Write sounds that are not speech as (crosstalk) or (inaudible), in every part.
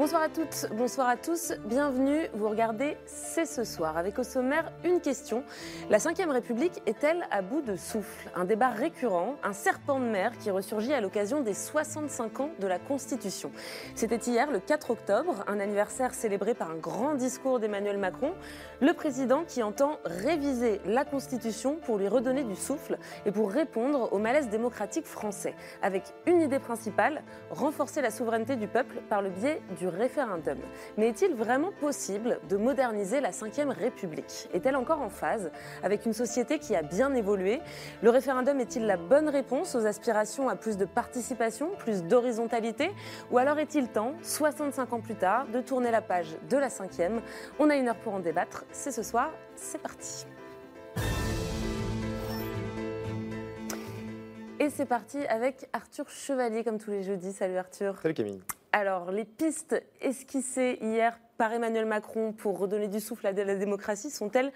Bonsoir à toutes, bonsoir à tous, bienvenue. Vous regardez C'est ce soir avec au sommaire une question. La Ve République est-elle à bout de souffle? Un débat récurrent, un serpent de mer qui ressurgit à l'occasion des 65 ans de la Constitution. C'était hier, le 4 octobre, un anniversaire célébré par un grand discours d'Emmanuel Macron, le président qui entend réviser la Constitution pour lui redonner du souffle et pour répondre au malaise démocratique français, avec une idée principale, renforcer la souveraineté du peuple par le biais du référendum. Mais est-il vraiment possible de moderniser la Ve République? Est-elle encore en phase avec une société qui a bien évolué? Le référendum est-il la bonne réponse aux aspirations à plus de participation, plus d'horizontalité? Ou alors est-il temps, 65 ans plus tard, de tourner la page de la cinquième On a une heure pour en débattre. C'est ce soir, c'est parti. Et c'est parti avec Arthur Chevalier, comme tous les jeudis. Salut Arthur. Salut Camille. Alors, les pistes esquissées hier par Emmanuel Macron pour redonner du souffle à la démocratie sont-elles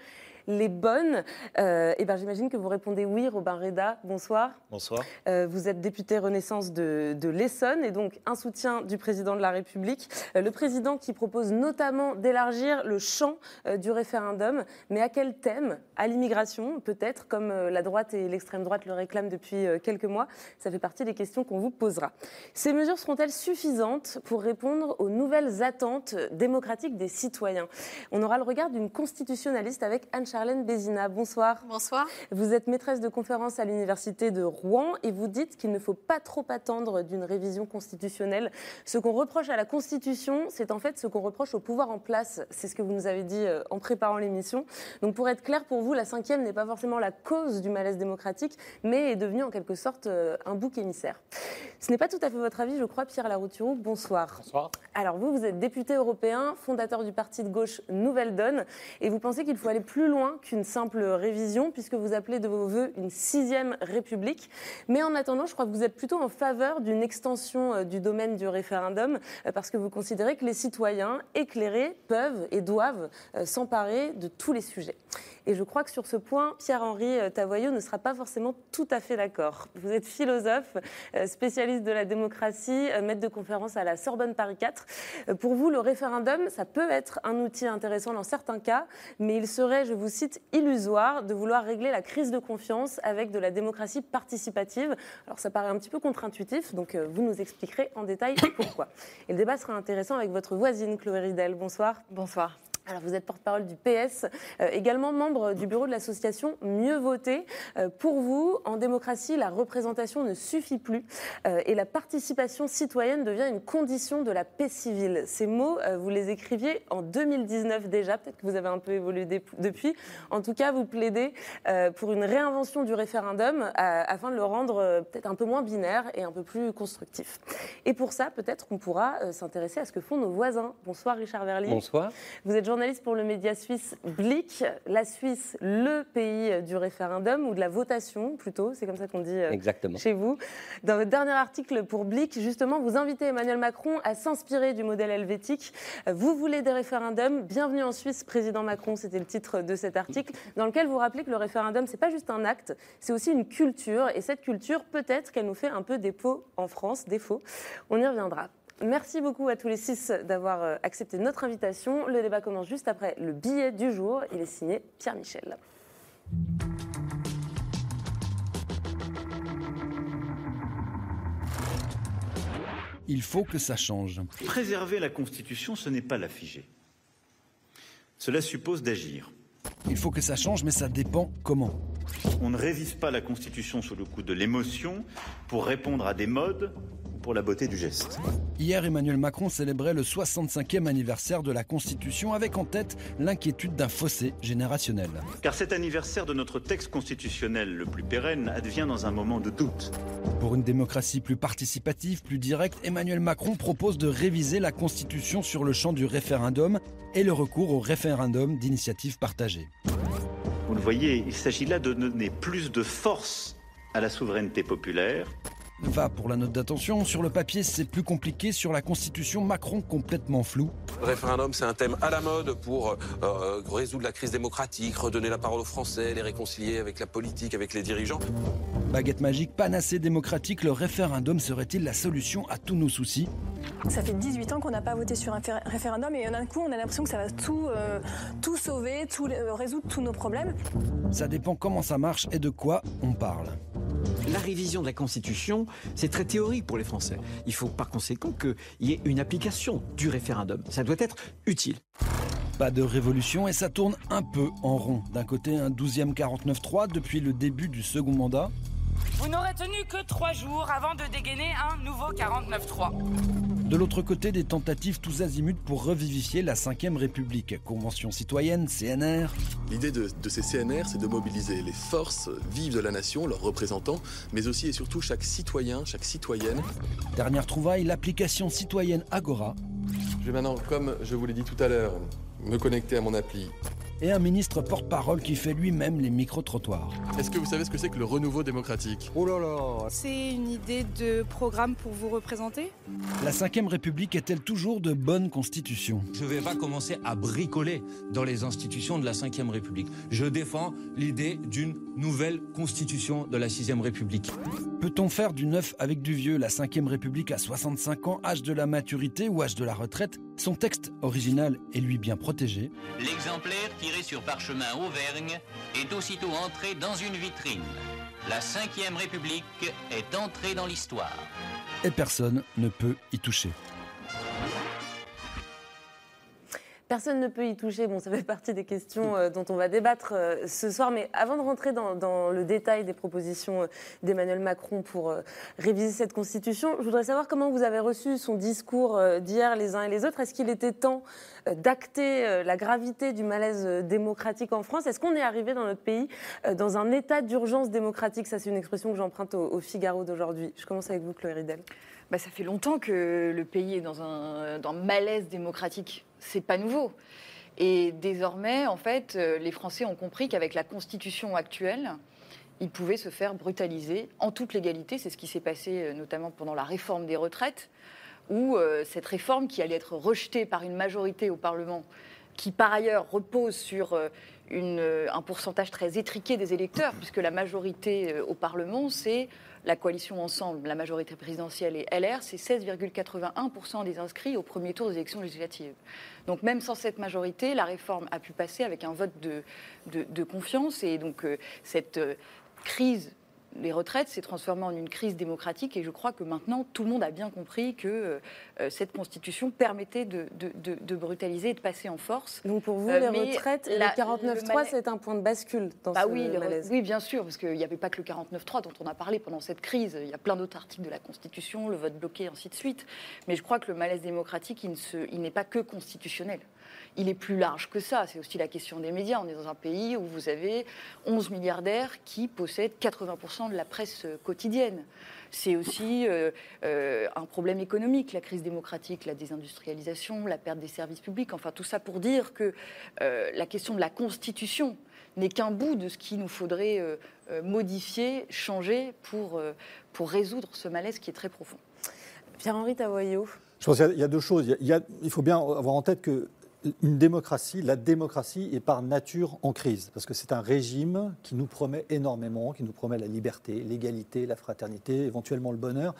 les bonnes euh, Eh bien, j'imagine que vous répondez oui, Robin Reda. Bonsoir. Bonsoir. Euh, vous êtes député Renaissance de, l'Essonne et donc un soutien du président de la République. Euh, le président qui propose notamment d'élargir le champ du référendum. Mais à quel thème? À l'immigration, peut-être, comme la droite et l'extrême droite le réclament depuis quelques mois. Ça fait partie des questions qu'on vous posera. Ces mesures seront-elles suffisantes pour répondre aux nouvelles attentes démocratiques des citoyens? On aura le regard d'une constitutionnaliste avec Anne Charlène Bézina. Bonsoir. Bonsoir. Vous êtes maîtresse de conférence à l'Université de Rouen et vous dites qu'il ne faut pas trop attendre d'une révision constitutionnelle. Ce qu'on reproche à la Constitution, c'est en fait ce qu'on reproche au pouvoir en place. C'est ce que vous nous avez dit euh, en préparant l'émission. Donc pour être clair pour vous, la cinquième n'est pas forcément la cause du malaise démocratique, mais est devenue en quelque sorte euh, un bouc émissaire. Ce n'est pas tout à fait votre avis, je crois, Pierre Larouturou. Bonsoir. Bonsoir. Alors vous, vous êtes député européen, fondateur du parti de gauche Nouvelle Donne, et vous pensez qu'il faut aller plus loin qu'une simple révision, puisque vous appelez de vos voeux une sixième république. Mais en attendant, je crois que vous êtes plutôt en faveur d'une extension euh, du domaine du référendum, euh, parce que vous considérez que les citoyens éclairés peuvent et doivent euh, s'emparer de tous les sujets. Et je crois que sur ce point, Pierre-Henri Tavoyot ne sera pas forcément tout à fait d'accord. Vous êtes philosophe, spécialiste de la démocratie, maître de conférence à la Sorbonne Paris 4. Pour vous, le référendum, ça peut être un outil intéressant dans certains cas, mais il serait, je vous cite, illusoire de vouloir régler la crise de confiance avec de la démocratie participative. Alors ça paraît un petit peu contre-intuitif, donc euh, vous nous expliquerez en détail pourquoi. Et le débat sera intéressant avec votre voisine Chloé Ridel. Bonsoir. Bonsoir. Alors vous êtes porte-parole du PS, euh, également membre du bureau de l'association Mieux voter. Euh, pour vous, en démocratie, la représentation ne suffit plus euh, et la participation citoyenne devient une condition de la paix civile. Ces mots, vous les écriviez en 2019 déjà, peut-être que vous avez un peu évolué depuis. En tout cas, vous plaidez pour une réinvention du référendum afin de le rendre peut-être un peu moins binaire et un peu plus constructif. Et pour ça, peut-être qu'on pourra s'intéresser à ce que font nos voisins. Bonsoir Richard Verly. Bonsoir. Vous êtes journaliste pour le média suisse Blick. La Suisse, le pays du référendum, ou de la votation plutôt, c'est comme ça qu'on dit euh, Exactement. chez vous. Dans votre dernier article pour Blick, justement, vous invitez Emmanuel Macron à s'inspirer du modèle helvétique. Vous voulez des référendums Bienvenue en Suisse, président Macron, c'était le titre de cet article, dans lequel vous rappelez que le référendum, c'est pas juste un acte, c'est aussi une culture. Et cette culture, peut-être qu'elle nous fait un peu défaut en France, défaut. On y reviendra. Merci beaucoup à tous les six d'avoir euh, accepté notre invitation. Le débat commence juste après le billet du jour. Il est signé Pierre Michel. Il faut que ça change. Préserver la Constitution, ce n'est pas la figer. Cela suppose d'agir. Il faut que ça change, mais ça dépend comment. On ne révise pas la Constitution sous le coup de l'émotion pour répondre à des modes pour la beauté du geste. Hier, Emmanuel Macron célébrait le 65e anniversaire de la Constitution avec en tête l'inquiétude d'un fossé générationnel. Car cet anniversaire de notre texte constitutionnel le plus pérenne advient dans un moment de doute. Pour une démocratie plus participative, plus directe, Emmanuel Macron propose de réviser la Constitution sur le champ du référendum et le recours au référendum d'initiative partagée. Vous le voyez, il s'agit là de donner plus de force à la souveraineté populaire Va pour la note d'attention. Sur le papier, c'est plus compliqué. Sur la Constitution, Macron complètement flou. Le référendum, c'est un thème à la mode pour euh, résoudre la crise démocratique, redonner la parole aux Français, les réconcilier avec la politique, avec les dirigeants. Baguette magique, panacée démocratique, le référendum serait-il la solution à tous nos soucis? Ça fait 18 ans qu'on n'a pas voté sur un référendum et d'un coup, on a l'impression que ça va tout, euh, tout sauver, tout, euh, résoudre tous nos problèmes. Ça dépend comment ça marche et de quoi on parle. La révision de la Constitution, c'est très théorique pour les Français. Il faut par conséquent qu'il y ait une application du référendum. Ça doit être utile. Pas de révolution et ça tourne un peu en rond. D'un côté, un 12e 49-3 depuis le début du second mandat. Vous n'aurez tenu que trois jours avant de dégainer un nouveau 49-3. De l'autre côté, des tentatives tous azimuts pour revivifier la Ve République. Convention citoyenne, CNR. L'idée de, de, ces CNR, c'est de mobiliser les forces vives de la nation, leurs représentants, mais aussi et surtout chaque citoyen, chaque citoyenne. Dernière trouvaille, l'application citoyenne Agora. Je vais maintenant, comme je vous l'ai dit tout à l'heure, me connecter à mon appli et un ministre porte-parole qui fait lui-même les micro-trottoirs. Est-ce que vous savez ce que c'est que le renouveau démocratique? Oh là là C'est une idée de programme pour vous représenter? La Ve République est-elle toujours de bonne constitution? Je ne vais pas commencer à bricoler dans les institutions de la Ve République. Je défends l'idée d'une nouvelle constitution de la Sixième République. Peut-on faire du neuf avec du vieux? La Ve République à 65 ans, âge de la maturité ou âge de la retraite? Son texte original est lui bien protégé. L'exemplaire sur parchemin Auvergne est aussitôt entré dans une vitrine. La Ve République est entrée dans l'histoire. Et personne ne peut y toucher. Personne ne peut y toucher. Bon, ça fait partie des questions euh, dont on va débattre euh, ce soir. Mais avant de rentrer dans, le détail des propositions euh, d'Emmanuel Macron pour réviser cette Constitution, je voudrais savoir comment vous avez reçu son discours d'hier les uns et les autres. Est-ce qu'il était temps d'acter la gravité du malaise démocratique en France? Est-ce qu'on est arrivé dans notre pays dans un état d'urgence démocratique? Ça, c'est une expression que j'emprunte au, Figaro d'aujourd'hui. Je commence avec vous, Chloé Ridel. Bah, ça fait longtemps que le pays est dans un, dans un malaise démocratique c'est pas nouveau. Et désormais, en fait, euh, les Français ont compris qu'avec la Constitution actuelle, ils pouvaient se faire brutaliser en toute légalité. C'est ce qui s'est passé euh, notamment pendant la réforme des retraites, où euh, cette réforme qui allait être rejetée par une majorité au Parlement, qui par ailleurs repose sur un pourcentage très étriqué des électeurs, puisque la majorité au Parlement, c'est la coalition Ensemble, la majorité présidentielle et LR, c'est 16,81% des inscrits au premier tour des élections législatives. Donc même sans cette majorité, la réforme a pu passer avec un vote de, confiance et donc euh, cette euh, crise les retraites s'est transformée en une crise démocratique et je crois que maintenant tout le monde a bien compris que euh, cette constitution permettait de, brutaliser et de passer en force. Donc pour vous, euh, les retraites et le 49.3, c'est un point de bascule dans bah ce oui, Oui, bien sûr, parce qu'il n'y avait pas que le 49.3 dont on a parlé pendant cette crise. Il y a plein d'autres articles de la Constitution, le vote bloqué, ainsi de suite. Mais je crois que le malaise démocratique, il n'est pas que constitutionnel il est plus large que ça. C'est aussi la question des médias. On est dans un pays où vous avez 11 milliardaires qui possèdent 80% de la presse quotidienne. C'est aussi euh, euh, un problème économique, la crise démocratique, la désindustrialisation, la perte des services publics. Enfin, tout ça pour dire que euh, la question de la Constitution n'est qu'un bout de ce qu'il nous faudrait modifier, changer pour, pour résoudre ce malaise qui est très profond. Pierre-Henri Tavoyot. Je pense qu'il y a deux choses. Il, il, faut bien avoir en tête que une démocratie, la démocratie est par nature en crise, parce que c'est un régime qui nous promet énormément, qui nous promet la liberté, l'égalité, la fraternité, éventuellement le bonheur.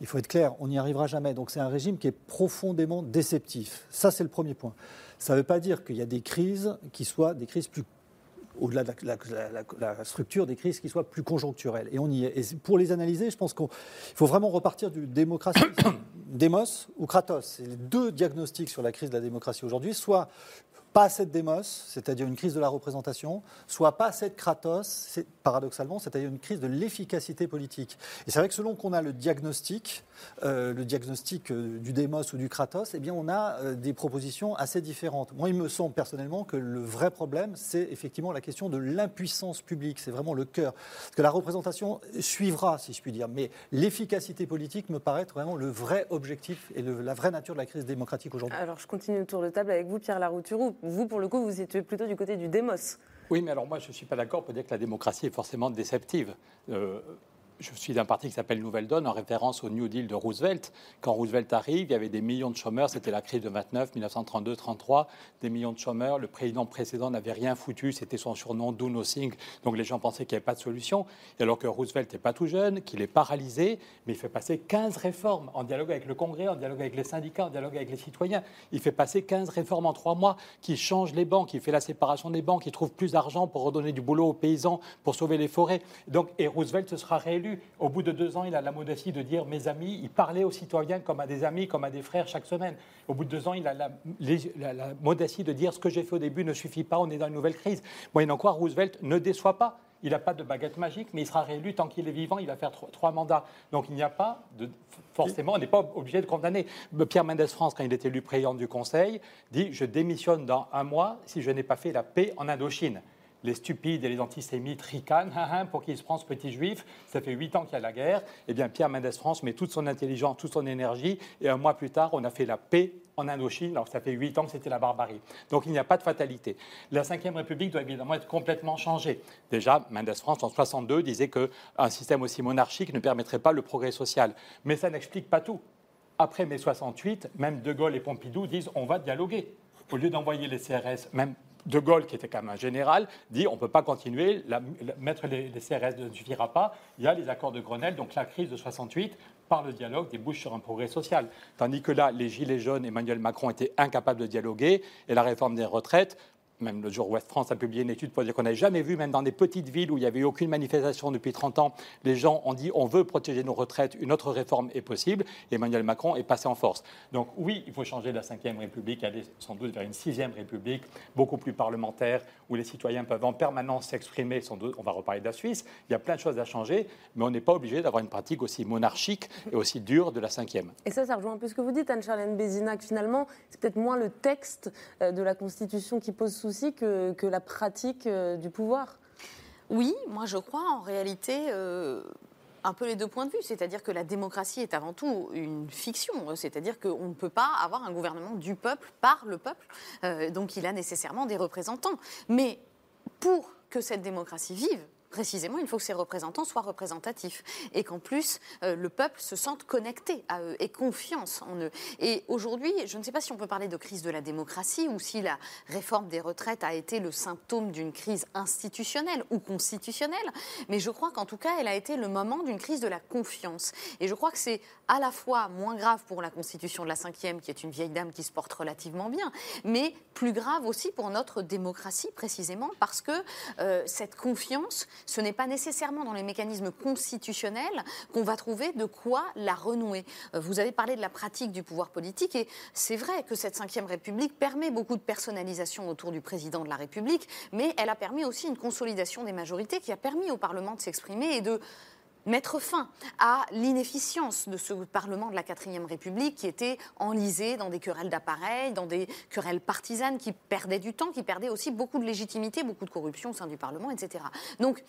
Il faut être clair, on n'y arrivera jamais. Donc c'est un régime qui est profondément déceptif. Ça, c'est le premier point. Ça ne veut pas dire qu'il y a des crises qui soient des crises plus au-delà de la, structure des crises qui soient plus conjoncturelles. Et pour les analyser, je pense qu'il faut vraiment repartir du démocratie, (coughs) démos ou kratos. C'est les deux diagnostics sur la crise de la démocratie aujourd'hui. Soit pas de démos, c'est-à-dire une crise de la représentation, soit pas de kratos, paradoxalement, c'est-à-dire une crise de l'efficacité politique. Et c'est vrai que selon qu'on a le diagnostic, euh, le diagnostic euh, du démos ou du kratos, eh bien on a euh, des propositions assez différentes. Moi, il me semble personnellement que le vrai problème, c'est effectivement la question de l'impuissance publique. C'est vraiment le cœur. Parce que la représentation suivra, si je puis dire, mais l'efficacité politique me paraît être vraiment le vrai objectif et la vraie nature de la crise démocratique aujourd'hui. Alors, je continue le tour de table avec vous, Pierre Larouturou. Vous, pour le coup, vous êtes plutôt du côté du démos. Oui, mais alors moi, je ne suis pas d'accord pour dire que la démocratie est forcément déceptive. Euh, je suis d'un parti qui s'appelle Nouvelle Donne, en référence au New Deal de Roosevelt. Quand Roosevelt arrive, il y avait des millions de chômeurs, c'était la crise de 29, 1932, 33, des millions de chômeurs. Le président précédent n'avait rien foutu, c'était son surnom, Do Nothing. Donc les gens pensaient qu'il n'y avait pas de solution. Et alors que Roosevelt n'est pas tout jeune, qu'il est paralysé, mais il fait passer 15 réformes en dialogue avec le Congrès, en dialogue avec les syndicats, en dialogue avec les citoyens. Il fait passer 15 réformes en trois mois qui changent les banques, qui fait la séparation des banques, qui trouve plus d'argent pour redonner du boulot aux paysans, pour sauver les forêts. Donc, et Roosevelt se sera réélu au bout de deux ans, il a la modestie de dire mes amis. Il parlait aux citoyens comme à des amis, comme à des frères chaque semaine. Au bout de deux ans, il a la, modestie de dire ce que j'ai fait au début ne suffit pas, on est dans une nouvelle crise. Moyennant quoi, Roosevelt ne déçoit pas. Il n'a pas de baguette magique, mais il sera réélu tant qu'il est vivant. Il va faire trois, mandats. Donc il n'y a pas de. Forcément, on n'est pas obligé de condamner. Pierre Mendès France, quand il est élu président du Conseil, dit Je démissionne dans un mois si je n'ai pas fait la paix en Indochine les stupides et les antisémites ricanent hein, hein, pour qu'il se prend ce petit juif. Ça fait huit ans qu'il y a la guerre. Eh bien, Pierre Mendès France met toute son intelligence, toute son énergie. Et un mois plus tard, on a fait la paix en Indochine. Alors, ça fait huit ans que c'était la barbarie. Donc, il n'y a pas de fatalité. La Ve République doit évidemment être complètement changée. Déjà, Mendès France, en 62, disait qu'un système aussi monarchique ne permettrait pas le progrès social. Mais ça n'explique pas tout. Après mai 68, même De Gaulle et Pompidou disent on va dialoguer. Au lieu d'envoyer les CRS, même de Gaulle, qui était quand même un général, dit on ne peut pas continuer, mettre les, CRS ne suffira pas. Il y a les accords de Grenelle, donc la crise de 68, par le dialogue, débouche sur un progrès social. Tandis que là, les Gilets jaunes, Emmanuel Macron étaient incapables de dialoguer, et la réforme des retraites, même le jour Ouest France a publié une étude pour dire qu'on n'avait jamais vu, même dans des petites villes où il n'y avait eu aucune manifestation depuis 30 ans, les gens ont dit on veut protéger nos retraites, une autre réforme est possible. Emmanuel Macron est passé en force. Donc oui, il faut changer la Ve République, aller sans doute vers une Sixième République, beaucoup plus parlementaire, où les citoyens peuvent en permanence s'exprimer. On va reparler de la Suisse. Il y a plein de choses à changer, mais on n'est pas obligé d'avoir une pratique aussi monarchique et aussi dure de la Cinquième. Et ça, ça rejoint un peu ce que vous dites, Anne-Charlène Bézinac. Finalement, c'est peut-être moins le texte euh, de la Constitution qui pose que la pratique euh, du pouvoir. Oui, moi je crois en réalité euh, un peu les deux points de vue. C'est-à-dire que la démocratie est avant tout une fiction. C'est-à-dire qu'on ne peut pas avoir un gouvernement du peuple par le peuple. Euh, donc il a nécessairement des représentants. Mais pour que cette démocratie vive, précisément, il faut que ces représentants soient représentatifs et qu'en plus, euh, le peuple se sente connecté à eux et confiance en eux. Et aujourd'hui, je ne sais pas si on peut parler de crise de la démocratie ou si la réforme des retraites a été le symptôme d'une crise institutionnelle ou constitutionnelle, mais je crois qu'en tout cas, elle a été le moment d'une crise de la confiance. Et je crois que c'est à la fois moins grave pour la Constitution de la cinquième, qui est une vieille dame qui se porte relativement bien, mais plus grave aussi pour notre démocratie, précisément parce que euh, cette confiance, ce n'est pas nécessairement dans les mécanismes constitutionnels qu'on va trouver de quoi la renouer. Euh, vous avez parlé de la pratique du pouvoir politique et c'est vrai que cette Ve République permet beaucoup de personnalisation autour du président de la République, mais elle a permis aussi une consolidation des majorités qui a permis au Parlement de s'exprimer et de mettre fin à l'inefficience de ce Parlement de la quatrième République qui était enlisé dans des querelles d'appareils, dans des querelles partisanes qui perdaient du temps, qui perdaient aussi beaucoup de légitimité, beaucoup de corruption au sein du Parlement, etc. Donc,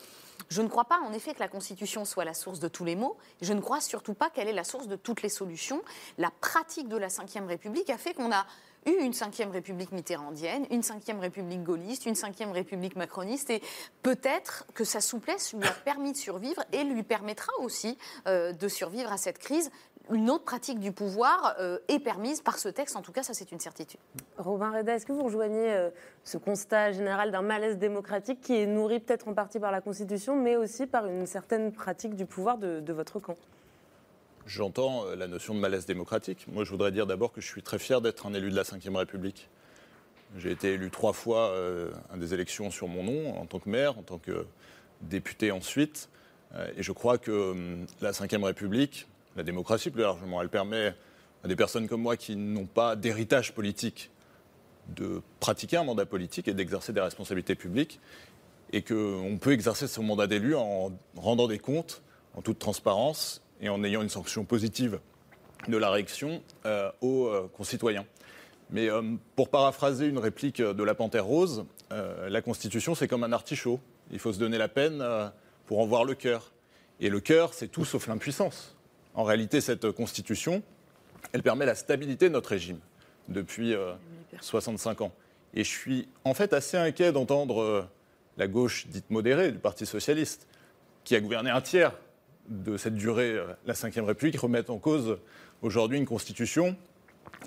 je ne crois pas en effet que la Constitution soit la source de tous les maux. Je ne crois surtout pas qu'elle est la source de toutes les solutions. La pratique de la Ve République a fait qu'on a eu une cinquième république mitterrandienne, une cinquième république gaulliste, une cinquième république macroniste, et peut-être que sa souplesse lui a (coughs) permis de survivre et lui permettra aussi euh, de survivre à cette crise. Une autre pratique du pouvoir euh, est permise par ce texte, en tout cas, ça c'est une certitude. Robin Reda, est-ce que vous rejoignez euh, ce constat général d'un malaise démocratique qui est nourri peut-être en partie par la Constitution, mais aussi par une certaine pratique du pouvoir de votre camp? J'entends euh, la notion de malaise démocratique. Moi, je voudrais dire d'abord que je suis très fier d'être un élu de la Ve République. J'ai été élu trois fois euh, à des élections sur mon nom, en tant que maire, en tant que député ensuite. Euh, et je crois que la Ve République, la démocratie plus largement, elle permet à des personnes comme moi qui n'ont pas d'héritage politique de pratiquer un mandat politique et d'exercer des responsabilités publiques, et qu'on peut exercer son mandat d'élu en rendant des comptes en toute transparence et en ayant une sanction positive de la réaction euh, aux euh, concitoyens. Mais euh, pour paraphraser une réplique de la Panthère Rose, la Constitution, c'est comme un artichaut. Il faut se donner la peine pour en voir le cœur. Et le cœur, c'est tout sauf l'impuissance. En réalité, cette Constitution, elle permet la stabilité de notre régime depuis 65 ans. Et je suis en fait assez inquiet d'entendre la gauche dite modérée du Parti socialiste, qui a gouverné un tiers de cette durée, la Ve République, remettre en cause aujourd'hui une constitution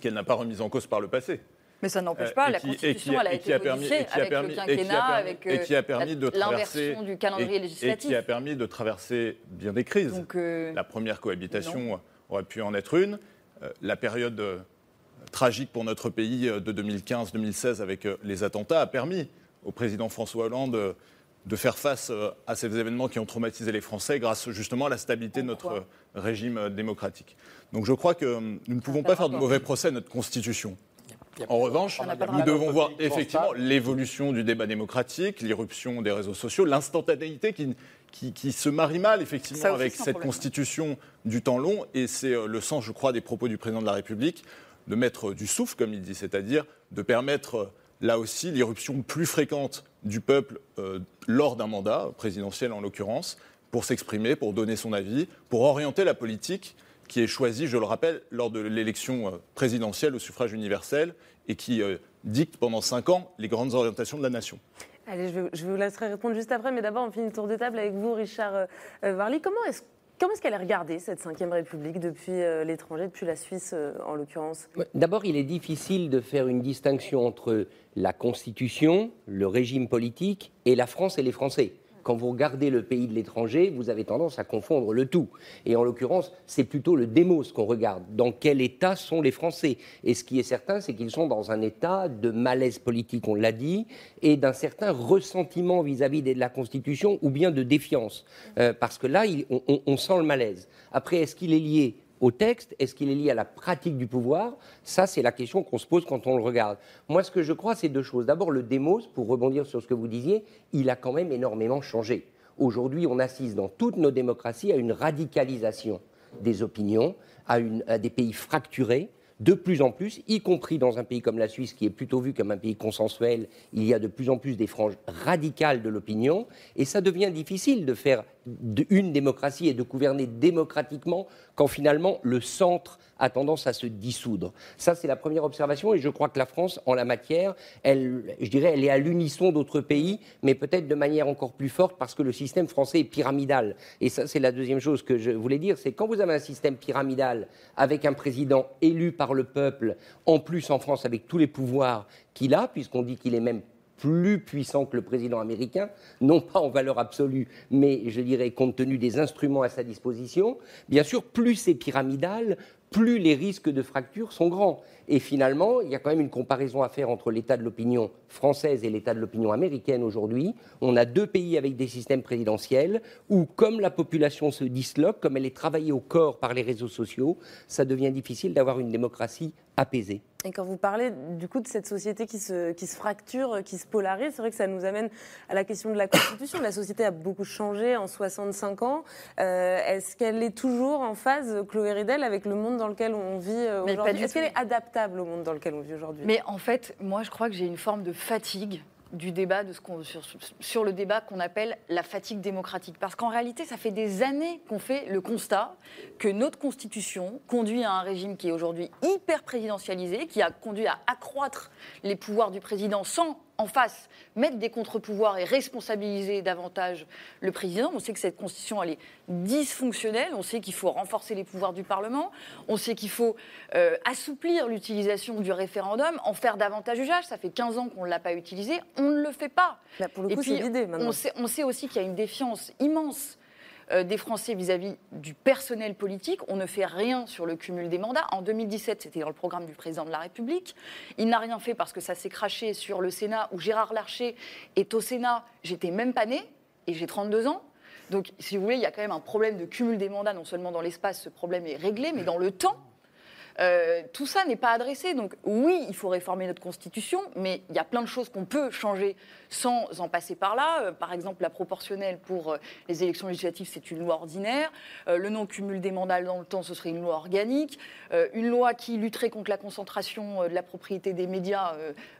qu'elle n'a pas remise en cause par le passé. Mais ça n'empêche pas, la Constitution, elle a été modifiée avec le quinquennat, avec et qui a permis de traverser du calendrier législatif. Et qui a permis de traverser bien des crises. Donc, euh, La première cohabitation aurait pu en être une. Euh, la période euh, tragique pour notre pays de 2015-2016 avec les attentats a permis au président François Hollande de faire face euh, à ces événements qui ont traumatisé les Français grâce justement à la stabilité de notre régime euh, démocratique. Donc je crois que euh, nous ne pouvons pas faire de mauvais procès à notre Constitution. En revanche, nous devons voir effectivement l'évolution du débat démocratique, l'irruption des réseaux sociaux, l'instantanéité qui, qui, se marie mal effectivement avec cette constitution du temps long. Et c'est le sens, je crois, des propos du président de la République, de mettre du souffle, comme il dit, c'est-à-dire de permettre là aussi l'irruption plus fréquente du peuple euh, lors d'un mandat, présidentiel en l'occurrence, pour s'exprimer, pour donner son avis, pour orienter la politique qui est choisie, je le rappelle, lors de l'élection euh, présidentielle au suffrage universel et qui euh, dicte pendant cinq ans les grandes orientations de la nation. Allez, je, vous laisserai répondre juste après, mais d'abord on finit le tour de table avec vous, Richard Varly. Comment est-ce Comment est-ce qu'elle est regardée, cette Ve République, depuis l'étranger, depuis la Suisse en l'occurrence? D'abord, il est difficile de faire une distinction entre la Constitution, le régime politique et la France et les Français. Quand vous regardez le pays de l'étranger, vous avez tendance à confondre le tout. Et en l'occurrence, c'est plutôt le démos qu'on regarde. Dans quel état sont les Français? Et ce qui est certain, c'est qu'ils sont dans un état de malaise politique, on l'a dit, et d'un certain ressentiment vis-à-vis de la Constitution ou bien de défiance. Euh, parce que là, on sent le malaise. Après, est-ce qu'il est lié au texte Est-ce qu'il est lié à la pratique du pouvoir? Ça, c'est la question qu'on se pose quand on le regarde. Moi, ce que je crois, c'est deux choses. D'abord, le démos, pour rebondir sur ce que vous disiez, il a quand même énormément changé. Aujourd'hui, on assiste dans toutes nos démocraties à une radicalisation des opinions, à, à des pays fracturés, de plus en plus, y compris dans un pays comme la Suisse, qui est plutôt vu comme un pays consensuel, il y a de plus en plus des franges radicales de l'opinion, et ça devient difficile de faire une démocratie et de gouverner démocratiquement quand finalement le centre a tendance à se dissoudre. Ça, c'est la première observation, et je crois que la France, en la matière, elle, je dirais, elle est à l'unisson d'autres pays, mais peut-être de manière encore plus forte parce que le système français est pyramidal. Et ça, c'est la deuxième chose que je voulais dire, c'est quand vous avez un système pyramidal avec un président élu par le peuple, en plus en France avec tous les pouvoirs qu'il a, puisqu'on dit qu'il est même plus puissant que le président américain, non pas en valeur absolue, mais je dirais compte tenu des instruments à sa disposition. Bien sûr, plus c'est pyramidal, plus les risques de fracture sont grands. Et finalement, il y a quand même une comparaison à faire entre l'état de l'opinion française et l'état de l'opinion américaine aujourd'hui. On a deux pays avec des systèmes présidentiels où, comme la population se disloque, comme elle est travaillée au corps par les réseaux sociaux, ça devient difficile d'avoir une démocratie apaisée. Et quand vous parlez du coup de cette société qui se, qui se fracture, qui se polarise, c'est vrai que ça nous amène à la question de la Constitution. La société a beaucoup changé en 65 ans. Euh, est-ce qu'elle est toujours en phase, Chloé Ridel, avec le monde dans lequel on vit euh, aujourd'hui? Est-ce qu'elle est adaptable au monde dans lequel on vit aujourd'hui Mais en fait, moi je crois que j'ai une forme de fatigue du débat, de ce sur, sur, le débat qu'on appelle la fatigue démocratique. Parce qu'en réalité, ça fait des années qu'on fait le constat que notre Constitution conduit à un régime qui est aujourd'hui hyper présidentialisé, qui a conduit à accroître les pouvoirs du président sans en face mettre des contre-pouvoirs et responsabiliser davantage le président. On sait que cette constitution, elle est dysfonctionnelle. On sait qu'il faut renforcer les pouvoirs du Parlement. On sait qu'il faut euh, assouplir l'utilisation du référendum, en faire davantage usage. Ça fait 15 ans qu'on ne l'a pas utilisé. On ne le fait pas. pour le coup, c'est l'idée maintenant. On sait, on sait aussi qu'il y a une défiance immense des Français vis-à-vis du personnel politique. On ne fait rien sur le cumul des mandats. En 2017, c'était dans le programme du président de la République. Il n'a rien fait parce que ça s'est craché sur le Sénat, où Gérard Larcher est au Sénat. J'étais même pas née et j'ai 32 ans. Donc, si vous voulez, il y a quand même un problème de cumul des mandats, non seulement dans l'espace, ce problème est réglé, mais dans le temps. Euh, tout ça n'est pas adressé. Donc oui, il faut réformer notre constitution, mais il y a plein de choses qu'on peut changer sans en passer par là. Euh, par exemple, la proportionnelle pour euh, les élections législatives, c'est une loi ordinaire. Le non-cumul des mandats dans le temps, ce serait une loi organique. Une loi qui lutterait contre la concentration de la propriété des médias,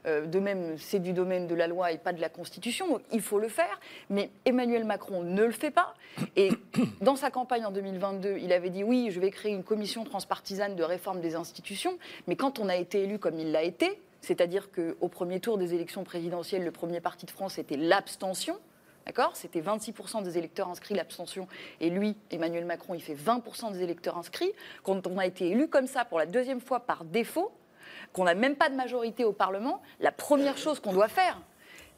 de même, c'est du domaine de la loi et pas de la Constitution. Donc il faut le faire. Mais Emmanuel Macron ne le fait pas. Et (coughs) dans sa campagne en 2022, il avait dit oui, je vais créer une commission transpartisane de réforme des institutions. Mais quand on a été élu comme il l'a été, c'est-à-dire qu'au premier tour des élections présidentielles, le premier parti de France était l'abstention. D'accord? C'était 26% des électeurs inscrits, l'abstention. Et lui, Emmanuel Macron, il fait 20% des électeurs inscrits. Quand on a été élu comme ça pour la deuxième fois par défaut, qu'on n'a même pas de majorité au Parlement, la première chose qu'on doit faire,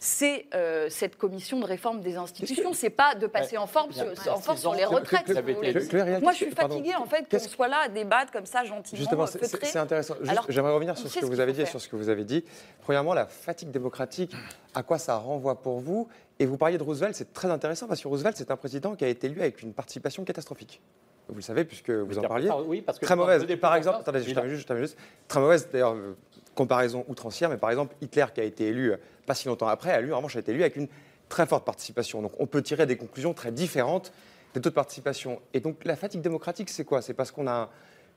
c'est euh, cette commission de réforme des institutions. C'est pas de passer en, forme sur, en force sur les retraites. si vous voulez. Moi, je suis fatiguée en fait qu'on soit là à débattre comme ça gentiment. Justement, c'est- intéressant. J'aimerais revenir sur ce que vous avez dit et sur ce que vous avez dit. Premièrement, la fatigue démocratique, à quoi ça renvoie pour vous? Et vous parliez de Roosevelt, c'est très intéressant parce que Roosevelt, c'est un président qui a été élu avec une participation catastrophique. Vous le savez, puisque vous en parliez. pas- oui, parce que très mauvaise. Par exemple, attendez, je termine juste. Très mauvaise, d'ailleurs, comparaison outrancière, mais par exemple, Hitler, qui a été élu euh, pas si longtemps après, a lui, en revanche, a été élu avec une très forte participation. Donc on peut tirer des conclusions très différentes des taux de participation. Et donc la fatigue démocratique, c'est quoi? C'est parce qu'on a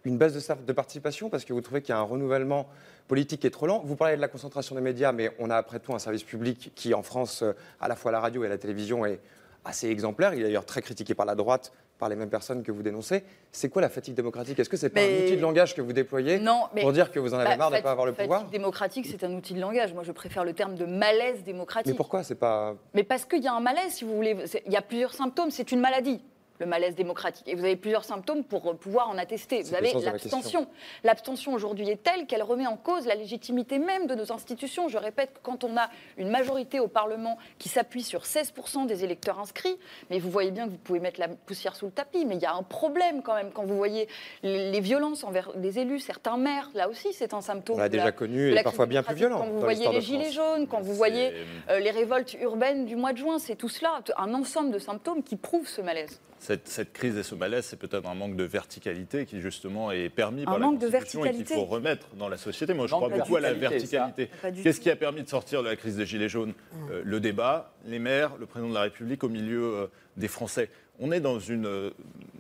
une baisse de, de participation, parce que vous trouvez qu'il y a un renouvellement politique qui est trop lent. Vous parlez de la concentration des médias, mais on a après tout un service public qui, en France, euh, à la fois la radio et la télévision, est assez exemplaire. Il est d'ailleurs très critiqué par la droite, par les mêmes personnes que vous dénoncez. C'est quoi la fatigue démocratique? Est-ce que c'est pas Mais- un outil de langage que vous déployez Non, mais pour dire que vous en avez Bah, marre de ne pas avoir le fatigue pouvoir démocratique, c'est un outil de langage. Moi, je préfère le terme de malaise démocratique. Mais pourquoi? C'est pas Mais parce qu'il y a un malaise, si vous voulez. Il y a plusieurs symptômes. C'est une maladie, le malaise démocratique. Et vous avez plusieurs symptômes pour euh, pouvoir en attester. Vous avez l'abstention. L'abstention aujourd'hui est telle qu'elle remet en cause la légitimité même de nos institutions. Je répète que quand on a une majorité au Parlement qui s'appuie sur 16% des électeurs inscrits, mais vous voyez bien que vous pouvez mettre la poussière sous le tapis, mais il y a un problème quand même quand vous voyez les, violences envers les élus, certains maires, là aussi c'est un symptôme. On l'a déjà la- connu et parfois bien plus violent Quand vous voyez les gilets jaunes, quand vous voyez euh, les révoltes urbaines du mois de juin, c'est tout cela, un ensemble de symptômes qui prouvent ce malaise. Cette, cette crise et ce malaise, c'est peut-être un manque de verticalité qui justement est permis par la Constitution et qu'il faut remettre dans la société. Moi, je Manque crois beaucoup à la verticalité, Qu'est-ce qui a permis de sortir de la crise des Gilets jaunes? Euh, Le débat, les maires, le président de la République au milieu euh, des Français. On est dans une euh,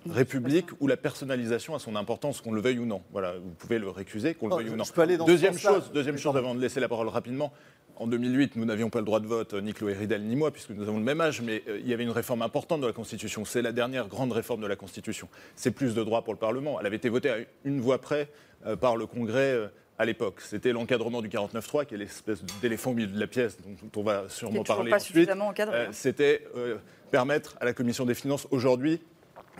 république où la personnalisation a son importance, qu'on le veuille ou non. Voilà, vous pouvez le récuser, qu'on le Oh, veuille ou je non. peux aller dans ce deuxième chose, deuxième chose, avant de laisser la parole rapidement. En 2008, nous n'avions pas le droit de vote, ni Chloé Ridel ni moi, puisque nous avons le même âge, mais euh, il y avait une réforme importante de la Constitution. C'est la dernière grande réforme de la Constitution. C'est plus de droits pour le Parlement. Elle avait été votée à une voix près euh, par le Congrès euh, à l'époque. C'était l'encadrement du 49.3, qui est l'espèce d'éléphant au milieu de la pièce, dont on va sûrement parler pas ensuite. suffisamment encadré, Euh, hein. C'était euh, permettre à la Commission des finances aujourd'hui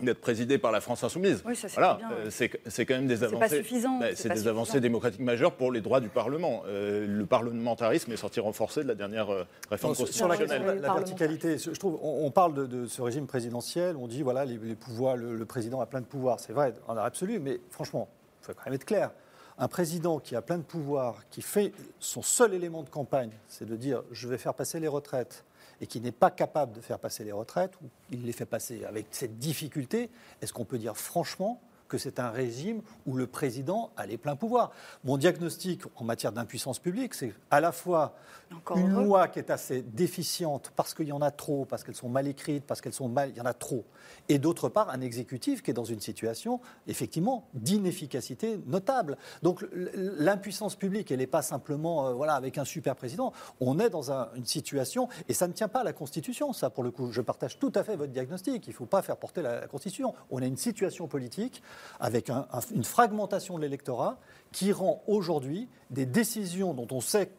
d'être présidée par la France insoumise. Oui, ça, c'est voilà, bien. euh, c'est c'est quand même des C'est pas avancées. suffisant, Bah, c'est des suffisant. avancées démocratiques majeures pour les droits du Parlement. Euh, le parlementarisme est sorti renforcé de la dernière euh, réforme Non, sur- sur la constitutionnelle. la, la verticalité, je trouve, on, on parle de, de ce régime présidentiel, on dit voilà, les, les pouvoirs, le, le président a plein de pouvoirs, c'est vrai, en absolu, mais franchement, il faut quand même être clair. Un président qui a plein de pouvoirs, qui fait son seul élément de campagne, c'est de dire je vais faire passer les retraites, et qui n'est pas capable de faire passer les retraites, ou il les fait passer avec cette difficulté, est-ce qu'on peut dire franchement que c'est un régime où le président a les pleins pouvoirs? Mon diagnostic en matière d'impuissance publique, c'est à la fois Encore une heureux. loi qui est assez déficiente parce qu'il y en a trop, parce qu'elles sont mal écrites, parce qu'elles sont mal, il y en a trop, et d'autre part un exécutif qui est dans une situation effectivement d'inefficacité notable. Donc l'impuissance publique, elle n'est pas simplement euh, voilà avec un super président. On est dans un- une situation et ça ne tient pas à la Constitution. Ça, pour le coup, je partage tout à fait votre diagnostic. Il ne faut pas faire porter la, la Constitution. On a une situation politique avec un- un- une fragmentation de l'électorat qui rend aujourd'hui des décisions dont on sait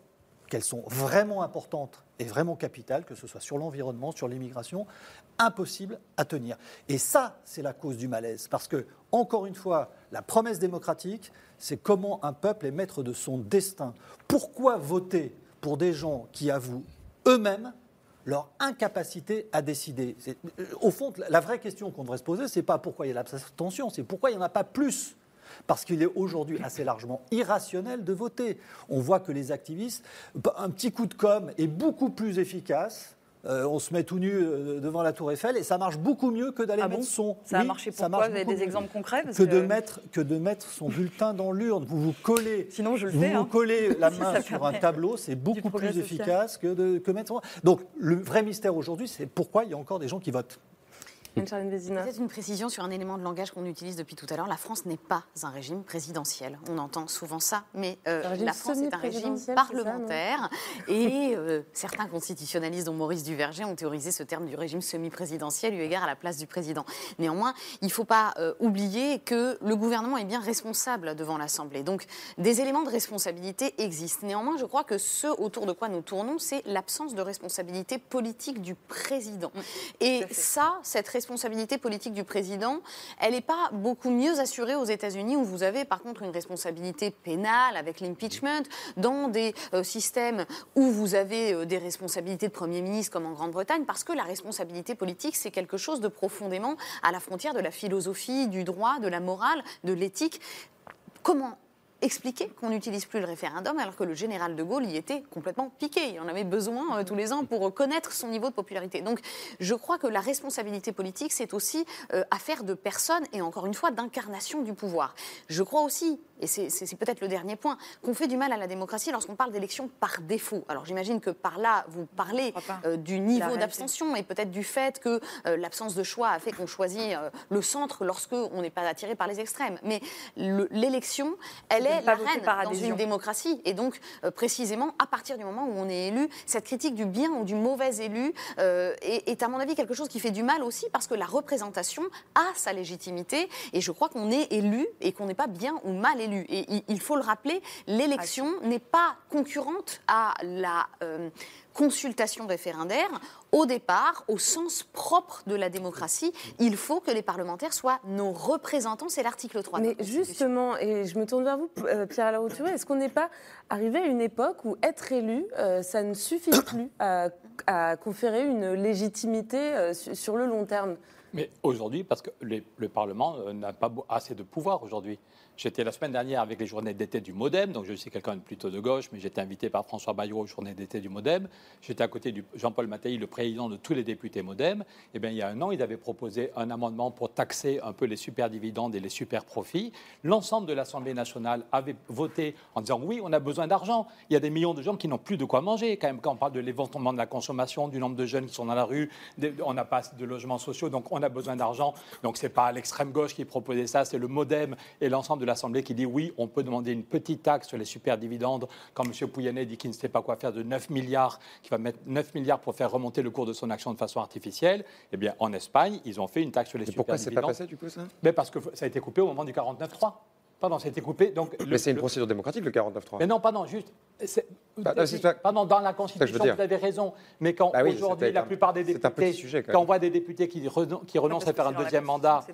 qu'elles sont vraiment importantes et vraiment capitales, que ce soit sur l'environnement, sur l'immigration, impossibles à tenir. Et ça, c'est la cause du malaise. Parce que, encore une fois, la promesse démocratique, c'est comment un peuple est maître de son destin. Pourquoi voter pour des gens qui avouent eux-mêmes leur incapacité à décider? Euh, Au fond, la vraie question qu'on devrait se poser, c'est pas pourquoi il y a l'abstention, c'est pourquoi il n'y en a pas plus parce qu'il est aujourd'hui assez largement irrationnel de voter. On voit que les activistes, un petit coup de com est beaucoup plus efficace euh, on se met tout nu euh, devant la Tour Eiffel et ça marche beaucoup mieux que d'aller Ah mettre bon? son. Ça a Oui, marché ça pourquoi marche Vous avez des exemples concrets? Parce que, de mettre que de mettre son bulletin dans l'urne. Vous vous collez. (laughs) Sinon, je le vous fais, vous hein. collez (laughs) la main ça sur un tableau, c'est beaucoup plus social. efficace que de que mettre. son- Donc le vrai mystère aujourd'hui, c'est pourquoi il y a encore des gens qui votent. Peut-être une précision sur un élément de langage qu'on utilise depuis tout à l'heure. La France n'est pas un régime présidentiel. On entend souvent ça, mais euh, la France est un régime ça, parlementaire. et euh, certains constitutionnalistes, dont Maurice Duverger, ont théorisé ce terme du régime semi-présidentiel eu égard à la place du président. Néanmoins, il ne faut pas euh, oublier que le gouvernement est bien responsable devant l'Assemblée. Donc, des éléments de responsabilité existent. Néanmoins, je crois que ce autour de quoi nous tournons, c'est l'absence de responsabilité politique du président. Et ça, cette responsabilité politique du président, elle n'est pas beaucoup mieux assurée aux États-Unis, où vous avez par contre une responsabilité pénale avec l'impeachment, dans des euh, systèmes où vous avez euh, des responsabilités de Premier ministre, comme en Grande-Bretagne, parce que la responsabilité politique, c'est quelque chose de profondément à la frontière de la philosophie, du droit, de la morale, de l'éthique. Comment expliquer qu'on n'utilise plus le référendum alors que le général de Gaulle y était complètement piqué. Il en avait besoin euh, tous les ans pour connaître son niveau de popularité. Donc je crois que la responsabilité politique, c'est aussi euh, affaire de personnes et encore une fois d'incarnation du pouvoir. Je crois aussi, et c'est peut-être le dernier point, qu'on fait du mal à la démocratie lorsqu'on parle d'élection par défaut. Alors j'imagine que par là, vous parlez euh, du niveau d'abstention et peut-être du fait que l'absence de choix a fait qu'on choisit le centre lorsque on n'est pas attiré par les extrêmes. Mais le- l'élection, elle est la reine par dans une démocratie. Et donc, euh, précisément, à partir du moment où on est élu, cette critique du bien ou du mauvais élu euh, est, est, à mon avis, quelque chose qui fait du mal aussi parce que la représentation a sa légitimité. Et je crois qu'on est élu et qu'on n'est pas bien ou mal élu. Et il, il faut le rappeler, l'élection n'est pas concurrente à la euh, consultation référendaire. Au départ, au sens propre de la démocratie, il faut que les parlementaires soient nos représentants. C'est l'article 3. de la Mais justement, et je me tourne vers vous, euh, Pierre Alarouturé, est-ce qu'on n'est pas arrivé à une époque où être élu, euh, ça ne suffit plus à, à conférer une légitimité euh, su- sur le long terme? Mais aujourd'hui, parce que les- le Parlement n'a pas assez de pouvoir aujourd'hui. J'étais la semaine dernière avec les journées d'été du Modem, donc je suis quelqu'un de plutôt de gauche, mais j'étais invité par François Bayrou aux journées d'été du Modem. J'étais à côté de Jean-Paul Mattei, le président de tous les députés Modem. Et bien, il y a un an, il avait proposé un amendement pour taxer un peu les super dividendes et les super profits. L'ensemble de l'Assemblée nationale avait voté en disant oui, on a besoin d'argent. Il y a des millions de gens qui n'ont plus de quoi manger. Quand même, quand on parle de l'éventement de la consommation, du nombre de jeunes qui sont dans la rue, on n'a pas de logements sociaux, donc on a besoin d'argent. Donc c'est pas l'extrême gauche qui proposait ça, c'est le MoDem et l'ensemble de l'Assemblée qui dit oui, on peut demander une petite taxe sur les super dividendes. Quand M. Pouyanné dit qu'il ne sait pas quoi faire de 9 milliards, qu'il va mettre 9 milliards pour faire remonter le cours de son action de façon artificielle, eh bien en Espagne, ils ont fait une taxe sur les super pourquoi c'est pas passé, du coup, ça? Mais parce que ça a été coupé au moment du 49-3. Pardon, ça a été coupé. Donc, le- Mais c'est une le- procédure démocratique, le 49-3. mais non, pardon, juste. Bah, pardon, dans la Constitution, vous avez raison. Mais quand Bah oui, aujourd'hui, la plupart des députés, sujet, quand quand on voit des députés qui, renon- qui renoncent à faire un deuxième mandat,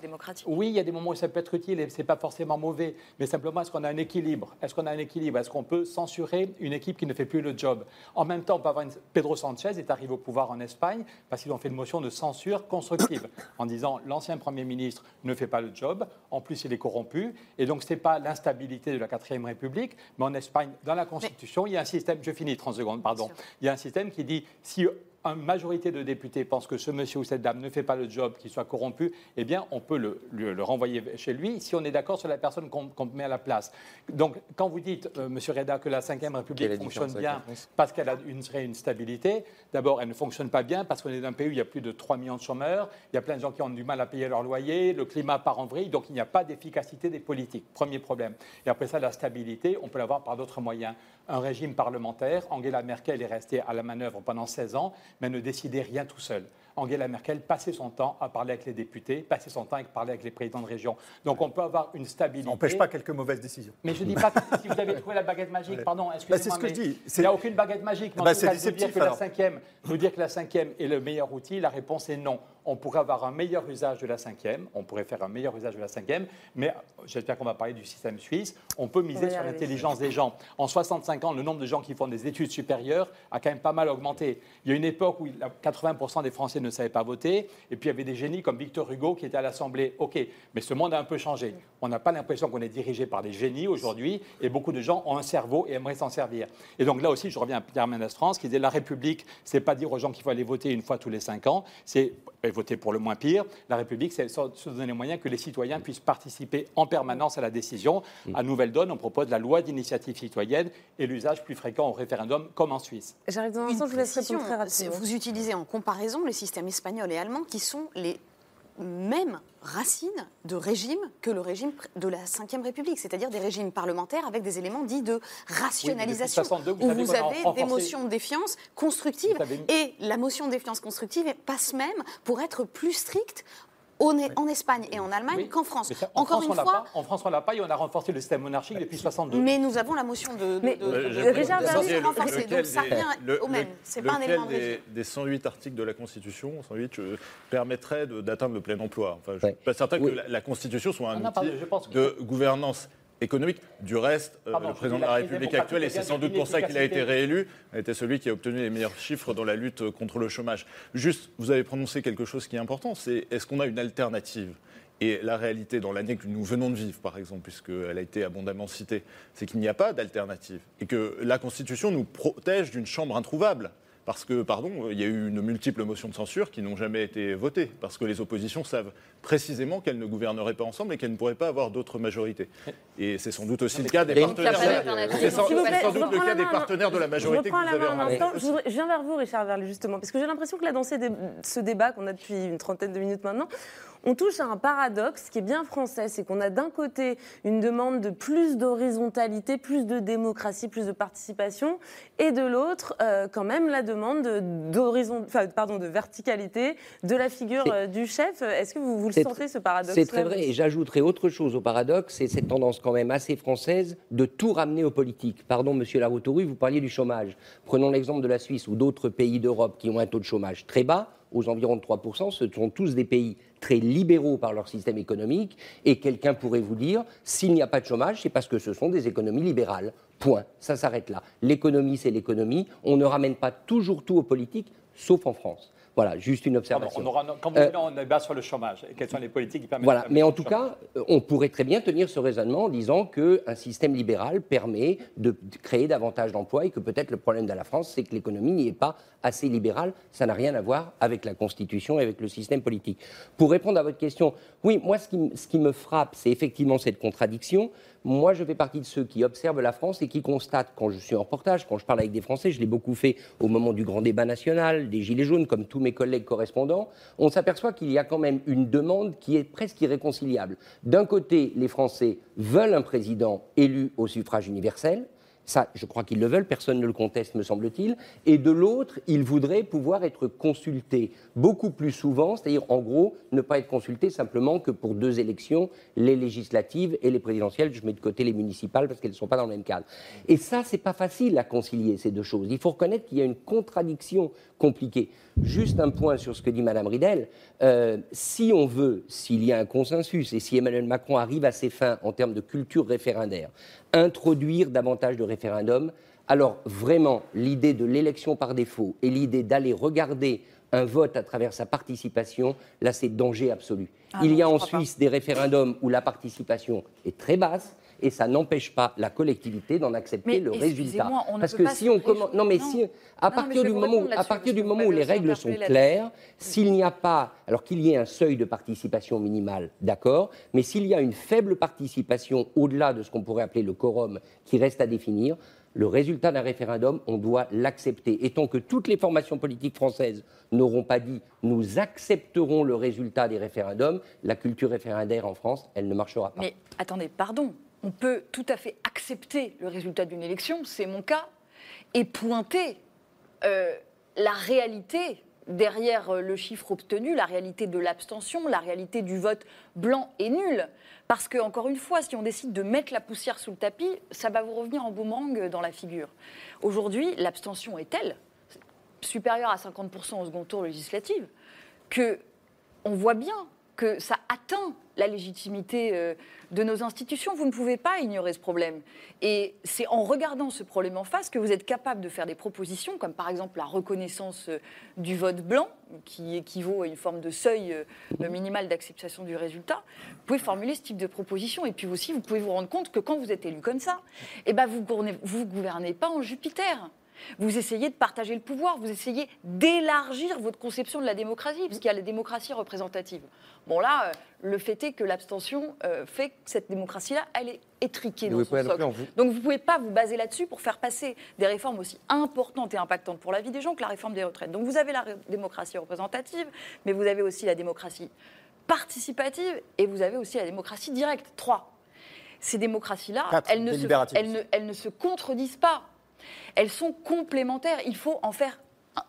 oui, il y a des moments où ça peut être utile et c'est pas forcément mauvais. Mais simplement, est-ce qu'on a un équilibre? Est-ce qu'on a un équilibre? Est-ce qu'on peut censurer une équipe qui ne fait plus le job? En même temps, on peut avoir une... Pedro Sanchez est arrivé au pouvoir en Espagne parce qu'ils ont fait une motion de censure constructive (coughs) en disant l'ancien Premier ministre ne fait pas le job, en plus il est corrompu. Et donc, ce n'est pas l'instabilité de la 4ème République, mais en Espagne, dans la Constitution, il y a un système, je finis 30 secondes, pardon, il y a un système qui dit si une majorité de députés pense que ce monsieur ou cette dame ne fait pas le job, qu'il soit corrompu, eh bien, on peut le, le- le renvoyer chez lui si on est d'accord sur la personne qu'on met à la place. Donc, quand vous dites, euh, monsieur Reda, que la Ve République fonctionne bien parce qu'elle a une, une stabilité, d'abord, elle ne fonctionne pas bien parce qu'on est dans un pays où il y a plus de 3 millions de chômeurs, il y a plein de gens qui ont du mal à payer leur loyer, le climat part en vrille, donc il n'y a pas d'efficacité des politiques. Premier problème. Et après ça, la stabilité, on peut l'avoir par d'autres moyens. Un régime parlementaire, Angela Merkel est restée à la manœuvre pendant 16 ans, mais ne décidait rien tout seul. Angela Merkel passait son temps à parler avec les députés, passait son temps à parler avec les présidents de région. Donc on peut avoir une stabilité. Ça n'empêche pas quelques mauvaises décisions. Mais je ne dis pas que si vous avez trouvé la baguette magique, pardon, Bah, excusez-moi, c'est ce que je dis. Il n'y a aucune baguette magique. Mais Bah, en tout c'est cas, de dire déceptif, que la alors. cinquième, de dire que la cinquième est le meilleur outil, la réponse est non. On pourrait avoir un meilleur usage de la cinquième, on pourrait faire un meilleur usage de la cinquième, mais j'espère qu'on va parler du système suisse, on peut miser sur l'intelligence des gens. En 65 ans, le nombre de gens qui font des études supérieures a quand même pas mal augmenté. Il y a une époque où 80% des Français ne savaient pas voter, et puis il y avait des génies comme Victor Hugo qui était à l'Assemblée. OK, mais ce monde a un peu changé. On n'a pas l'impression qu'on est dirigé par des génies aujourd'hui, et beaucoup de gens ont un cerveau et aimeraient s'en servir. Et donc là aussi, je reviens à Pierre Mendès France qui disait la République, c'est pas dire aux gens qu'il faut aller voter une fois tous les cinq ans, c'est voter pour le moins pire. La République, c'est se donner les moyens que les citoyens puissent participer en permanence à la décision. À Nouvelle Donne, on propose la loi d'initiative citoyenne et l'usage plus fréquent au référendum, comme en Suisse. J'arrive dans un instant, je vous laisse répondre très rapidement. Vous utilisez en comparaison les systèmes espagnols et allemands qui sont les mêmes racines de régime que le régime de la Ve République, c'est-à-dire des régimes parlementaires avec des éléments dits de rationalisation, où vous avez des motions de défiance constructives, et la motion de défiance constructive passe même pour être plus stricte en Espagne et en Allemagne qu'en France. Encore une fois. en France, on l'a pas et on a renforcé le système monarchique depuis 62. Mais nous avons la motion de. Mais, de, renforcer. Donc ça revient au même. C'est pas un élément des, des 108 articles de la Constitution, 108, euh, permettrait d'atteindre le plein emploi? Enfin, je ne suis pas certain que la, Constitution soit un outil de gouvernance économique. Du reste, euh, le président de la République actuelle, et c'est sans doute pour ça qu'il a été réélu, a été celui qui a obtenu les meilleurs chiffres dans la lutte contre le chômage. Juste, vous avez prononcé quelque chose qui est important, c'est est-ce qu'on a une alternative? Et la réalité dans l'année que nous venons de vivre, par exemple, puisqu'elle a été abondamment citée, c'est qu'il n'y a pas d'alternative. Et que la Constitution nous protège d'une chambre introuvable. Parce que, pardon, il y a eu une multiple motion de censure qui n'ont jamais été votées, parce que les oppositions savent précisément qu'elles ne gouverneraient pas ensemble et qu'elles ne pourraient pas avoir d'autres majorités. Et c'est sans doute aussi le cas des partenaires. C'est sans, doute le cas des partenaires de la majorité que vous avez en Je viens vers vous, Richard Verle, justement, parce que j'ai l'impression que là, dans ce débat qu'on a depuis une trentaine de minutes maintenant, on touche à un paradoxe qui est bien français, c'est qu'on a d'un côté une demande de plus d'horizontalité, plus de démocratie, plus de participation, et de l'autre, euh, quand même, la demande d'horizon, pardon, de verticalité de la figure euh, du chef. Est-ce que vous, vous le sentez, ce paradoxe C'est très vrai, et j'ajouterai autre chose au paradoxe, c'est cette tendance quand même assez française de tout ramener aux politiques. Pardon, monsieur Laroutouru, vous parliez du chômage. Prenons l'exemple de la Suisse ou d'autres pays d'Europe qui ont un taux de chômage très bas aux environs de 3%, ce sont tous des pays très libéraux par leur système économique, et quelqu'un pourrait vous dire, s'il n'y a pas de chômage, c'est parce que ce sont des économies libérales. Point. Ça s'arrête là. L'économie, c'est l'économie. On ne ramène pas toujours tout aux politiques, sauf en France. Voilà, juste une observation. on aura, quand vous euh, on débat sur le chômage. Quelles sont les politiques qui permettent Voilà, mais en tout cas, euh, on pourrait très bien tenir ce raisonnement en disant qu'un système libéral permet de créer davantage d'emplois et que peut-être le problème de la France, c'est que l'économie n'y est pas assez libérale. Ça n'a rien à voir avec la Constitution et avec le système politique. Pour répondre à votre question, oui, moi, ce qui, ce qui me frappe, c'est effectivement cette contradiction. Moi, je fais partie de ceux qui observent la France et qui constatent, quand je suis en reportage, quand je parle avec des Français, je l'ai beaucoup fait au moment du grand débat national, des Gilets jaunes, comme tous mes collègues correspondants, on s'aperçoit qu'il y a quand même une demande qui est presque irréconciliable. D'un côté, les Français veulent un président élu au suffrage universel, ça, je crois qu'ils le veulent, personne ne le conteste, me semble-t-il. Et de l'autre, ils voudraient pouvoir être consultés beaucoup plus souvent, c'est-à-dire en gros, ne pas être consultés simplement que pour deux élections, les législatives et les présidentielles. Je mets de côté les municipales parce qu'elles ne sont pas dans le même cadre. Et ça, c'est pas facile à concilier ces deux choses. Il faut reconnaître qu'il y a une contradiction compliquée. Juste un point sur ce que dit Mme Ridel. Euh, si on veut, s'il y a un consensus et si Emmanuel Macron arrive à ses fins en termes de culture référendaire, introduire davantage de référendums, alors vraiment l'idée de l'élection par défaut et l'idée d'aller regarder un vote à travers sa participation, là c'est danger absolu. Ah Il y a en Suisse des référendums où la participation est très basse et ça n'empêche pas la collectivité d'en accepter le résultat. Parce que si on commence, non mais si à partir du moment, où, à partir du moment où les règles sont claires, s'il n'y a pas, alors qu'il y ait un seuil de participation minimale, d'accord, mais s'il y a une faible participation au-delà de ce qu'on pourrait appeler le quorum qui reste à définir, le résultat d'un référendum, on doit l'accepter. Et tant que toutes les formations politiques françaises n'auront pas dit nous accepterons le résultat des référendums, la culture référendaire en France, elle ne marchera pas. Mais attendez, pardon, on peut tout à fait accepter le résultat d'une élection, c'est mon cas, et pointer euh, la réalité derrière euh, le chiffre obtenu, la réalité de l'abstention, la réalité du vote blanc et nul. Parce que, encore une fois, si on décide de mettre la poussière sous le tapis, ça va vous revenir en boomerang dans la figure. Aujourd'hui, l'abstention est telle, supérieure à 50% au second tour législatif, que on voit bien que ça atteint la légitimité euh, de nos institutions. Vous ne pouvez pas ignorer ce problème. Et c'est en regardant ce problème en face que vous êtes capable de faire des propositions, comme par exemple la reconnaissance euh, du vote blanc, qui équivaut à une forme de seuil euh, minimal d'acceptation du résultat. Vous pouvez formuler ce type de proposition. Et puis aussi, vous pouvez vous rendre compte que quand vous êtes élu comme ça, eh ben vous ne vous gouvernez pas en Jupiter. Vous essayez de partager le pouvoir, vous essayez d'élargir votre conception de la démocratie, parce qu'il y a la démocratie représentative. Bon là, euh, le fait est que l'abstention euh, fait que cette démocratie-là, elle est étriquée dans son socle. Donc vous ne pouvez pas vous baser là-dessus pour faire passer des réformes aussi importantes et impactantes pour la vie des gens que la réforme des retraites. Donc vous avez la démocratie représentative, mais vous avez aussi la démocratie participative et vous avez aussi la démocratie directe. Trois. Ces démocraties-là, elles, ne elles ne se contredisent pas elles sont complémentaires. Il faut en faire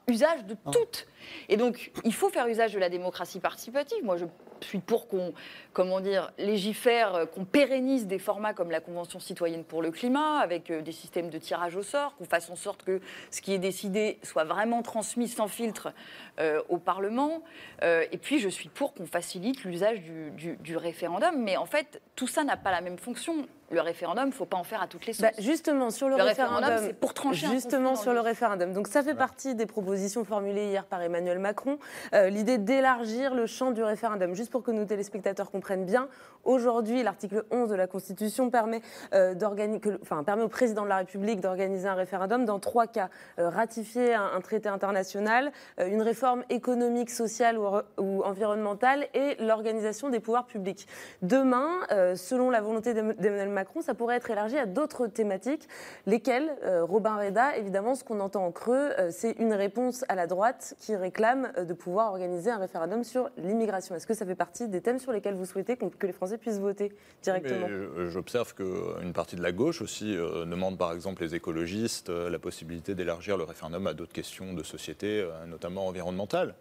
usage de ah. toutes. Et donc, il faut faire usage de la démocratie participative. Moi, je suis pour qu'on, comment dire, légifère, euh, qu'on pérennise des formats comme la Convention citoyenne pour le climat, avec euh, des systèmes de tirage au sort, qu'on fasse en sorte que ce qui est décidé soit vraiment transmis sans filtre euh, au Parlement. et puis, je suis pour qu'on facilite l'usage du, référendum. Mais en fait, tout ça n'a pas la même fonction le référendum, il ne faut pas en faire à toutes les bah, sauces. justement, sur le, référendum, c'est pour trancher Justement, sur le référendum. Donc, ça fait partie des propositions formulées hier par Emmanuel Emmanuel Macron, euh, l'idée d'élargir le champ du référendum. Juste pour que nos téléspectateurs comprennent bien, aujourd'hui, l'article 11 de la Constitution permet, euh, permet au président de la République d'organiser un référendum dans trois cas. Euh, ratifier un, traité international, une réforme économique, sociale ou, environnementale et l'organisation des pouvoirs publics. Demain, selon la volonté d'Emmanuel Macron, ça pourrait être élargi à d'autres thématiques, lesquelles, Robin Reda, évidemment, ce qu'on entend en creux, c'est une réponse à la droite qui réclame euh, de pouvoir organiser un référendum sur l'immigration. Est-ce que ça fait partie des thèmes sur lesquels vous souhaitez que les Français puissent voter directement? Euh, J'observe qu'une partie de la gauche aussi euh, demande par exemple les écologistes la possibilité d'élargir le référendum à d'autres questions de société, notamment environnementales.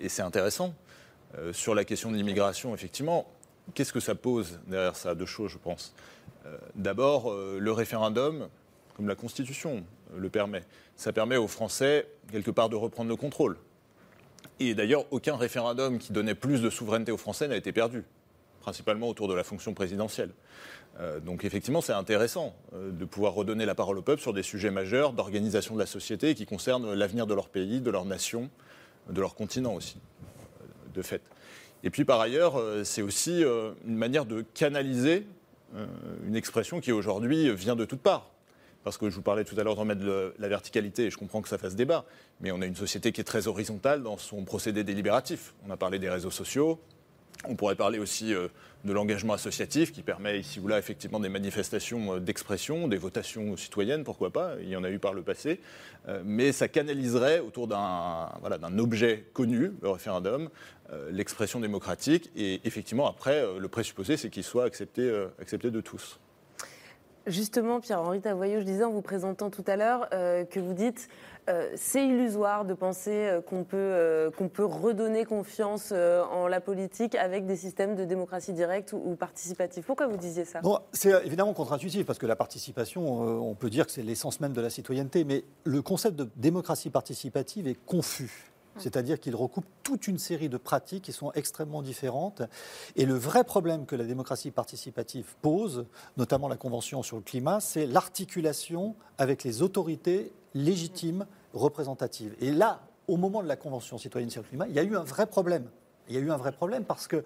et c'est intéressant. sur la question de l'immigration, effectivement, qu'est-ce que ça pose derrière ça? Deux choses, je pense. D'abord, le référendum, comme la Constitution le permet, ça permet aux Français, quelque part, de reprendre le contrôle. Et d'ailleurs, aucun référendum qui donnait plus de souveraineté aux Français n'a été perdu, principalement autour de la fonction présidentielle. Euh, donc effectivement, c'est intéressant euh, de pouvoir redonner la parole au peuple sur des sujets majeurs d'organisation de la société qui concernent l'avenir de leur pays, de leur nation, de leur continent aussi, euh, de fait. Et puis par ailleurs, c'est aussi une manière de canaliser une expression qui aujourd'hui vient de toutes parts parce que je vous parlais tout à l'heure d'en mettre la verticalité, et je comprends que ça fasse débat, mais on a une société qui est très horizontale dans son procédé délibératif. On a parlé des réseaux sociaux, on pourrait parler aussi euh, de l'engagement associatif qui permet ici ou là effectivement des manifestations euh, d'expression, des votations citoyennes, pourquoi pas, il y en a eu par le passé, euh, mais ça canaliserait autour d'un objet connu, le référendum, l'expression démocratique, et effectivement après, le présupposé c'est qu'il soit accepté de tous. Justement, Pierre-Henri Tavoyot, je disais en vous présentant tout à l'heure euh, que vous dites euh, c'est illusoire de penser euh, qu'on peut, redonner confiance en la politique avec des systèmes de démocratie directe ou, participative. Pourquoi vous disiez ça? C'est évidemment contre-intuitif parce que la participation, on peut dire que c'est l'essence même de la citoyenneté, mais le concept de démocratie participative est confus. C'est-à-dire qu'il recoupe toute une série de pratiques qui sont extrêmement différentes. Et le vrai problème que la démocratie participative pose, notamment la Convention sur le climat, c'est l'articulation avec les autorités légitimes représentatives. Et là, au moment de la Convention citoyenne sur le climat, il y a eu un vrai problème. Il y a eu un vrai problème parce que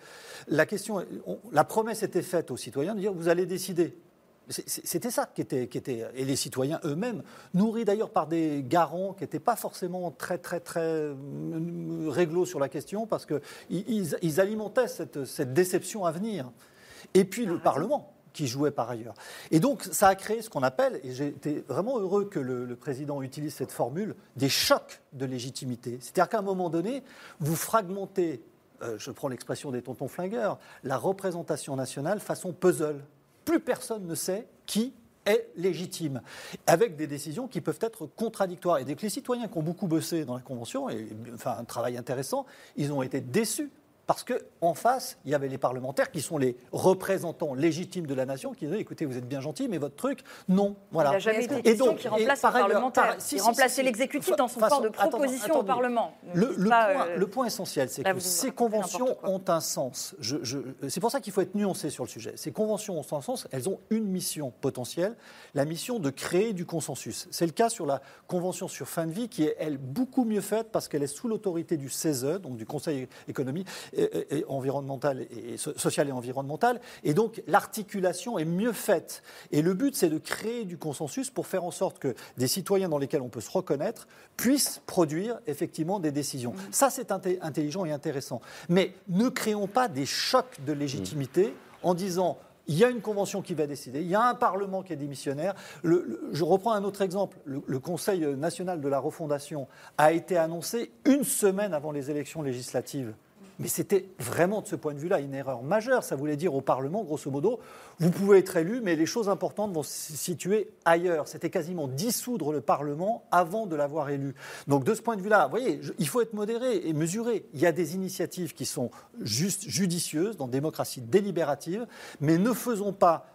la question, la promesse était faite aux citoyens de dire vous allez décider c'était ça qui était, qui était, et les citoyens eux-mêmes, nourris d'ailleurs par des garants qui n'étaient pas forcément très, très, très euh, réglo sur la question, parce qu'ils ils alimentaient cette, cette, déception à venir. Et puis le Parlement, qui jouait par ailleurs. Et donc, ça a créé ce qu'on appelle, et j'étais vraiment heureux que le, président utilise cette formule, des chocs de légitimité. C'est-à-dire qu'à un moment donné, vous fragmentez, euh, je prends l'expression des tontons flingueurs, la représentation nationale façon puzzle plus personne ne sait qui est légitime, avec des décisions qui peuvent être contradictoires. Et dès que les citoyens qui ont beaucoup bossé dans la Convention, et enfin un travail intéressant, ils ont été déçus Parce qu'en face, il y avait les parlementaires qui sont les représentants légitimes de la nation qui disaient écoutez, vous êtes bien gentil, mais votre truc, non. Voilà. Il n'a jamais été question qui remplace le parlementaire. remplaçait l'exécutif dans son corps de proposition au Parlement. Le, le, point, euh, le, point, essentiel, c'est que ces conventions ont un sens. Je, je, c'est pour ça qu'il faut être nuancé sur le sujet. Ces conventions ont un sens, elles ont une mission potentielle, la mission de créer du consensus. C'est le cas sur la convention sur fin de vie qui est, elle, beaucoup mieux faite parce qu'elle est sous l'autorité du CESE, donc du Conseil économique et, et, environnemental et social et environnemental. Et donc, l'articulation est mieux faite. Et le but, c'est de créer du consensus pour faire en sorte que des citoyens dans lesquels on peut se reconnaître puissent produire effectivement des décisions. Mmh. Ça, c'est intelligent et intéressant. Mais ne créons pas des chocs de légitimité mmh. en disant il y a une convention qui va décider, il y a un Parlement qui est démissionnaire. Le, le, je reprends un autre exemple. Le, le, Conseil national de la refondation a été annoncé une semaine avant les élections législatives. Mais c'était vraiment, de ce point de vue-là, une erreur majeure. Ça voulait dire au Parlement, grosso modo, vous pouvez être élu, mais les choses importantes vont se situer ailleurs. C'était quasiment dissoudre le Parlement avant de l'avoir élu. Donc, de ce point de vue-là, vous voyez, il faut être modéré et mesuré. Il y a des initiatives qui sont juste judicieuses, dans démocratie délibérative, mais ne faisons pas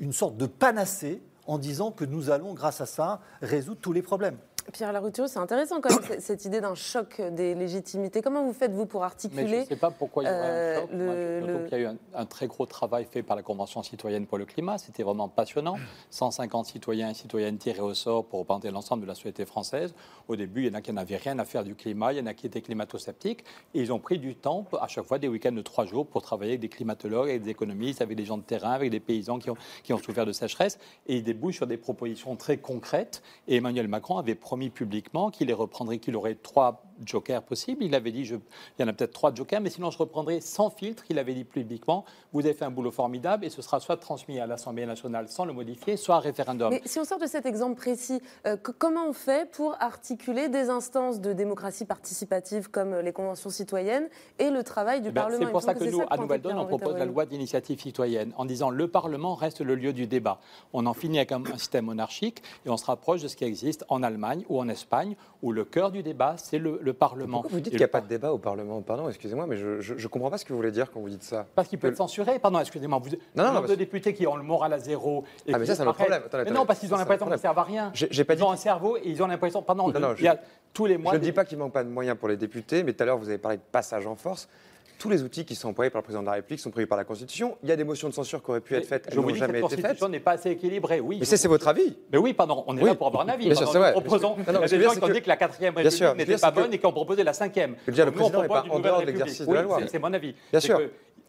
une sorte de panacée en disant que nous allons, grâce à ça, résoudre tous les problèmes. Pierre Larouture, c'est intéressant quand même (coughs) cette idée d'un choc des légitimités. Comment vous faites, vous, pour articuler Mais Je ne sais pas pourquoi il y euh, un choc. Le, Moi, le... Il y a eu un, un, très gros travail fait par la Convention citoyenne pour le climat. C'était vraiment passionnant. (coughs) 150 citoyens et citoyennes tirés au sort pour représenter l'ensemble de la société française. Au début, il y en a qui n'avaient rien à faire du climat, il y en a qui étaient climato-sceptiques. Et ils ont pris du temps, à chaque fois, des week-ends de trois jours, pour travailler avec des climatologues, avec des économistes, avec des gens de terrain, avec des paysans qui ont, qui ont souffert de sécheresse. Et ils débouchent sur des propositions très concrètes. Et Emmanuel Macron avait promis publiquement qu'il les reprendrait, qu'il aurait trois jokers possibles. Il avait dit, je, il y en a peut-être trois jokers, mais sinon je reprendrai sans filtre. Il avait dit publiquement, vous avez fait un boulot formidable et ce sera soit transmis à l'Assemblée nationale sans le modifier, soit à référendum. Mais si on sort de cet exemple précis, euh, comment on fait pour articuler des instances de démocratie participative comme les conventions citoyennes et le travail du ben, Parlement? C'est pour ça que, que nous, à Nouvelle-Donne, on propose la loi d'initiative citoyenne en disant le Parlement reste le lieu du débat. On en finit avec un, un système monarchique et on se rapproche de ce qui existe en Allemagne ou en Espagne où le cœur du débat, c'est le, le, Parlement. Pourquoi vous dites qu'il n'y a pas de débat au Parlement Pardon, excusez-moi, mais je ne comprends pas ce que vous voulez dire quand vous dites ça. Parce qu'il peut être censuré. Pardon, excusez-moi. Vous, non, non, nombre de députés qui ont le moral à zéro. Et ah, mais ça, c'est un problème. Attendez, mais non, parce qu'ils ont l'impression qu'ils ne servent à rien. Pas ils ont un cerveau et ils ont l'impression. Pardon, non, non, il y a tous les mois. Je ne dis pas qu'il ne manque pas de moyens pour les députés, mais tout à l'heure, vous avez parlé de passage en force tous les outils qui sont employés par le président de la République sont prévus par la Constitution. Il y a des motions de censure qui auraient pu être faites, elles n'ont jamais été faites. La Constitution n'est pas assez équilibrée, oui. Mais c'est votre avis. Mais oui, pardon, on est oui. là pour avoir un avis. Bien sûr, c'est vrai. Proposons, il y a des gens qui ont dit que la quatrième République n'était pas bonne et qui ont proposé la cinquième. Je veux dire, le président n'est pas en dehors de l'exercice de la loi. C'est mon avis. Bien sûr.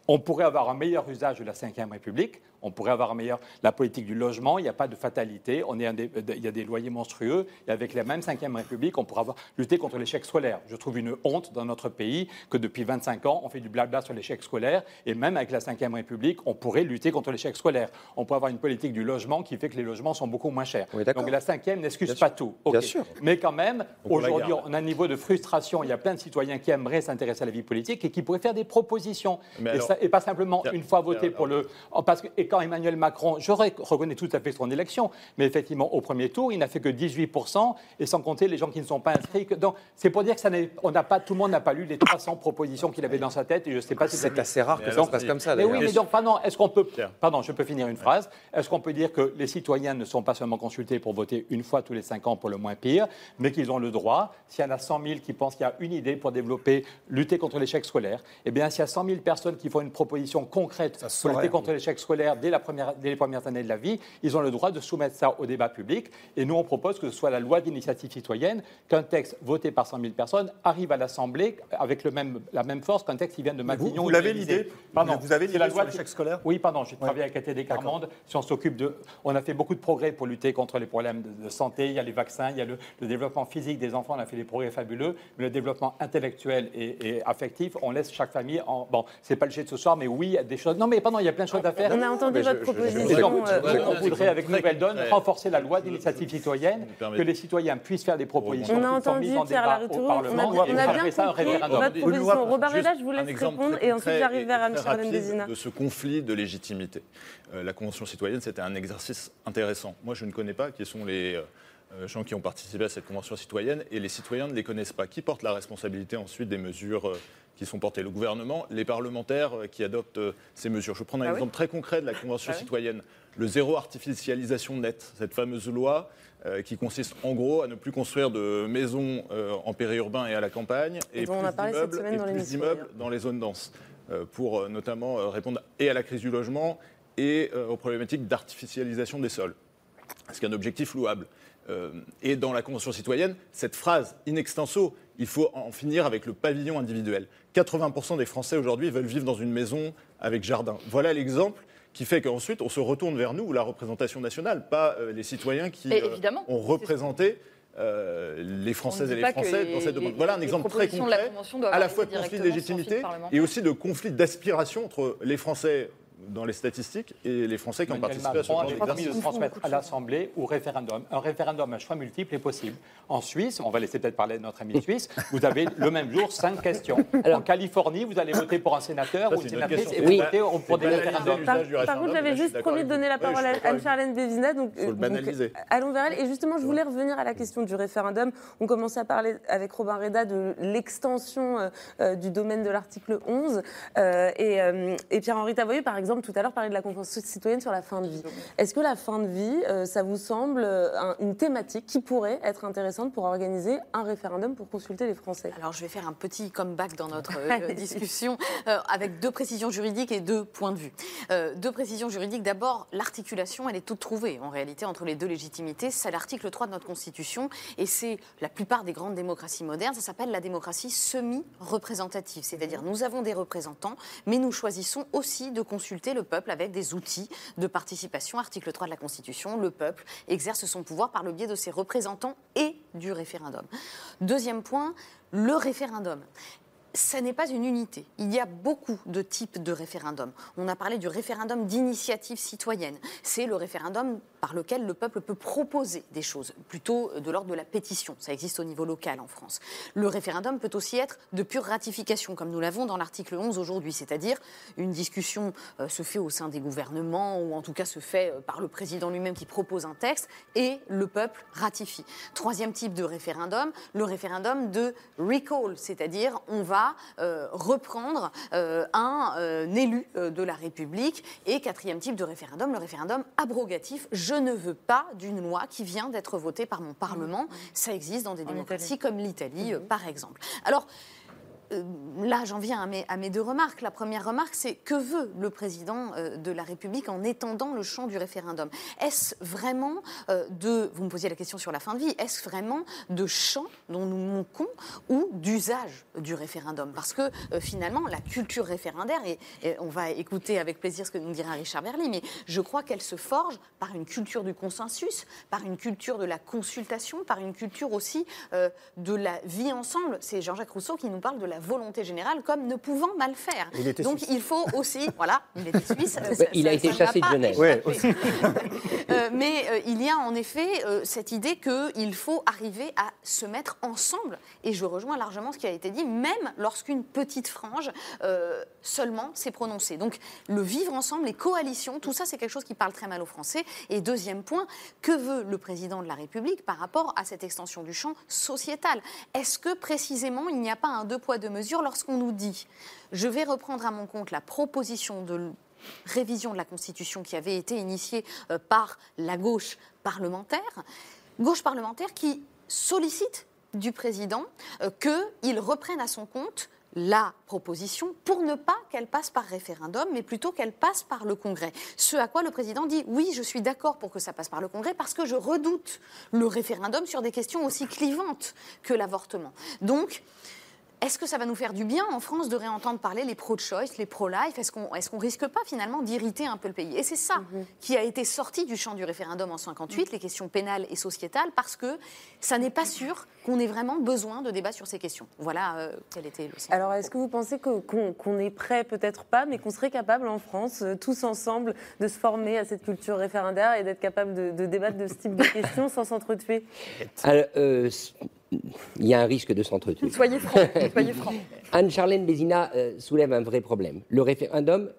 On pourrait avoir un meilleur usage de la Ve République, on pourrait avoir meilleur la politique du logement, il n'y a pas de fatalité, on est un des, il y a des loyers monstrueux, et avec la même Ve République, on pourrait avoir, lutter contre l'échec scolaire. Je trouve une honte dans notre pays que depuis 25 ans, on fait du blabla sur l'échec scolaire, et même avec la Ve République, on pourrait lutter contre l'échec scolaire. On pourrait avoir une politique du logement qui fait que les logements sont beaucoup moins chers. Oui, Donc la cinquième n'excuse pas tout. Okay. Bien sûr. Mais quand même, aujourd'hui, on a un niveau de frustration, il y a plein de citoyens qui aimeraient s'intéresser à la vie politique et qui pourraient faire des propositions. Mais et, alors, ça, et pas simplement une fois voté pour le. Parce que, et quand Emmanuel Macron, je reconnais tout à fait son élection, mais effectivement, au premier tour, il n'a fait que 18%, et sans compter les gens qui ne sont pas inscrits. Donc, c'est pour dire que ça on n'a pas, tout le monde n'a pas lu les 300 propositions qu'il avait dans sa tête, et je ne sais pas si c'est assez rare que ça se passe comme ça. Mais oui, mais donc, pardon, est-ce qu'on peut. Pardon, je peux finir une phrase. Est-ce qu'on peut dire que les citoyens ne sont pas seulement consultés pour voter une fois tous les 5 ans pour le moins pire, mais qu'ils ont le droit, s'il y en a 100 000 qui pensent qu'il y a une idée pour développer, lutter contre l'échec scolaire, eh bien, s'il y a 100 000 personnes qui font une proposition concrète pour lutter contre l'échec scolaire dès, la première, dès les premières années de la vie, ils ont le droit de soumettre ça au débat public. Et nous, on propose que ce soit la loi d'initiative citoyenne, qu'un texte voté par 100 000 personnes arrive à l'Assemblée avec le même, la même force qu'un texte qui vient de Matignon. Vous, vous l'avez l'idée Pardon. Vous avez l'idée la loi sur l'échec scolaire Oui, pardon. J'ai travaillé avec ATD Carmonde. Si on s'occupe de. On a fait beaucoup de progrès pour lutter contre les problèmes de, de santé. Il y a les vaccins, il y a le, le, développement physique des enfants. On a fait des progrès fabuleux. Mais le développement intellectuel et, et affectif, on laisse chaque famille en. Bon, c'est pas le jet de ce soir, mais oui, il y a des choses. Non, mais pardon, il y a plein de choses à faire. On a entendu Mais votre proposition. je- Donc, on voudrait, avec Nouvelle Donne, renforcer la loi d'initiative citoyenne, que les citoyens puissent faire des propositions On a entendu Pierre au On a, bien compris votre proposition. Robert Médard, je vous laisse répondre et ensuite j'arrive vers Anne-Charlène Bézina. De ce conflit de légitimité. Euh, la Convention citoyenne, c'était un exercice intéressant. Moi, je ne connais pas qui sont les, euh, euh, gens qui ont participé à cette convention citoyenne, et les citoyens ne les connaissent pas. Qui porte la responsabilité ensuite des mesures euh, qui sont portées Le gouvernement, les parlementaires euh, qui adoptent ces mesures. Je vais prendre un Ah oui exemple très concret de la convention Ah citoyenne. Le zéro artificialisation nette, cette fameuse loi qui consiste en gros à ne plus construire de maisons en périurbain et à la campagne, Et et, plus d'immeubles dans dans les zones denses, euh, pour euh, notamment euh, répondre et à la crise du logement et euh, aux problématiques d'artificialisation des sols. C'est un objectif louable. Euh, et dans la Convention citoyenne, cette phrase in extenso, il faut en finir avec le pavillon individuel. 80% des Français aujourd'hui veulent vivre dans une maison avec jardin. Voilà l'exemple qui fait qu'ensuite on se retourne vers nous, la représentation nationale, pas euh, les citoyens qui euh, ont représenté euh, les Françaises et les Français dans cette demande. Voilà un exemple très la concret, à la fois de conflit de légitimité et aussi de conflit d'aspiration entre les Français dans les statistiques et les Français qui ont participé à ce genre d'exercice. de transmettre à l'Assemblée ou référendum. Un référendum à choix multiple est possible. En Suisse, on va laisser peut-être parler de notre ami (laughs) suisse, vous avez le même jour cinq questions. en Californie, vous allez voter pour un sénateur Ça, ou une sénatrice question. et vous Oui. votez pour des référendums. Par, contre, j'avais juste promis de donner la parole à Anne-Charlène Bézina. Donc, Faut le euh, donc, banaliser. allons vers elle. Et justement, je voulais revenir à la question du référendum. On commençait à parler avec Robin Reda de l'extension euh, euh, du domaine de l'article 11. Euh, et euh, et Pierre-Henri Tavoyeux, par exemple, tout à l'heure, parlait de la convention citoyenne sur la fin de vie. Est-ce que la fin de vie, euh, ça vous semble euh, un- une thématique qui pourrait être intéressante pour organiser un référendum pour consulter les Français? Alors, je vais faire un petit comeback dans notre (laughs) euh, discussion euh, avec deux précisions juridiques et deux points de vue. Deux précisions juridiques. D'abord, l'articulation, elle est toute trouvée en réalité entre les deux légitimités. C'est l'article 3 de notre Constitution et c'est la plupart des grandes démocraties modernes. Ça s'appelle la démocratie semi-représentative. C'est-à-dire, nous avons des représentants, mais nous choisissons aussi de consulter le peuple avec des outils de participation. Article 3 de la Constitution, le peuple exerce son pouvoir par le biais de ses représentants et du référendum. Deuxième point, le référendum. Ça n'est pas une unité. Il y a beaucoup de types de référendums. On a parlé du référendum d'initiative citoyenne. C'est le référendum par lequel le peuple peut proposer des choses, plutôt de l'ordre de la pétition. Ça existe au niveau local en France. Le référendum peut aussi être de pure ratification, comme nous l'avons dans l'article 11 aujourd'hui, c'est-à-dire une discussion euh, se fait au sein des gouvernements, ou en tout cas se fait euh, par le président lui-même qui propose un texte, et le peuple ratifie. Troisième type de référendum, le référendum de recall, c'est-à-dire on va euh, reprendre euh, un euh, élu euh, de la République. Et quatrième type de référendum, le référendum abrogatif. Ne veux pas d'une loi qui vient d'être votée par mon Parlement. Ça existe dans des démocraties comme l'Italie, euh, par exemple. Alors, là, j'en viens à mes, deux remarques. La première remarque, c'est que veut le président euh, de la République en étendant le champ du référendum? Est-ce vraiment euh, de, vous me posiez la question sur la fin de vie, est-ce vraiment de champ dont nous manquons ou d'usage du référendum? Parce que euh, finalement, la culture référendaire, et, on va écouter avec plaisir ce que nous dira Richard Verly, mais je crois qu'elle se forge par une culture du consensus, par une culture de la consultation, par une culture aussi euh, de la vie ensemble. C'est Jean-Jacques Rousseau qui nous parle de la volonté générale comme ne pouvant mal faire. Il était Donc suisse. il faut aussi, (laughs) voilà, il était suisse. Ça- il a ça- été ça chassé de Genève. Ouais. (laughs) Euh, mais euh, il y a en effet euh, cette idée qu'il faut arriver à se mettre ensemble. Et je rejoins largement ce qui a été dit, même lorsqu'une petite frange euh, seulement s'est prononcée. Donc le vivre ensemble, les coalitions, tout ça c'est quelque chose qui parle très mal aux Français. Et deuxième point, que veut le président de la République par rapport à cette extension du champ sociétal? Est-ce que précisément il n'y a pas un deux poids deux mesures lorsqu'on nous dit je vais reprendre à mon compte la proposition de révision de la Constitution qui avait été initiée euh, par la gauche parlementaire, gauche parlementaire qui sollicite du président euh, qu'il reprenne à son compte la proposition pour ne pas qu'elle passe par référendum, mais plutôt qu'elle passe par le Congrès. Ce à quoi le président dit oui, je suis d'accord pour que ça passe par le Congrès parce que je redoute le référendum sur des questions aussi clivantes que l'avortement. Donc, est-ce que ça va nous faire du bien en France de réentendre parler les pro-choice, les pro-life? Est-ce qu'on est qu'on risque pas finalement d'irriter un peu le pays? Et c'est ça qui a été sorti du champ du référendum en 58, les questions pénales et sociétales, parce que ça n'est pas sûr qu'on ait vraiment besoin de débat sur ces questions. Voilà euh, quel était le sens. Alors, est-ce que vous pensez qu'on est prêt, peut-être pas, mais qu'on serait capable en France, euh, tous ensemble, de se former à cette culture référendaire et d'être capable de, de débattre de ce type de (laughs) questions sans s'entretuer? Alors, euh, il y a un risque de s'entretuer. Soyez franc, (laughs) soyez franc. Anne-Charlène Bézina euh, soulève un vrai problème. Le référendum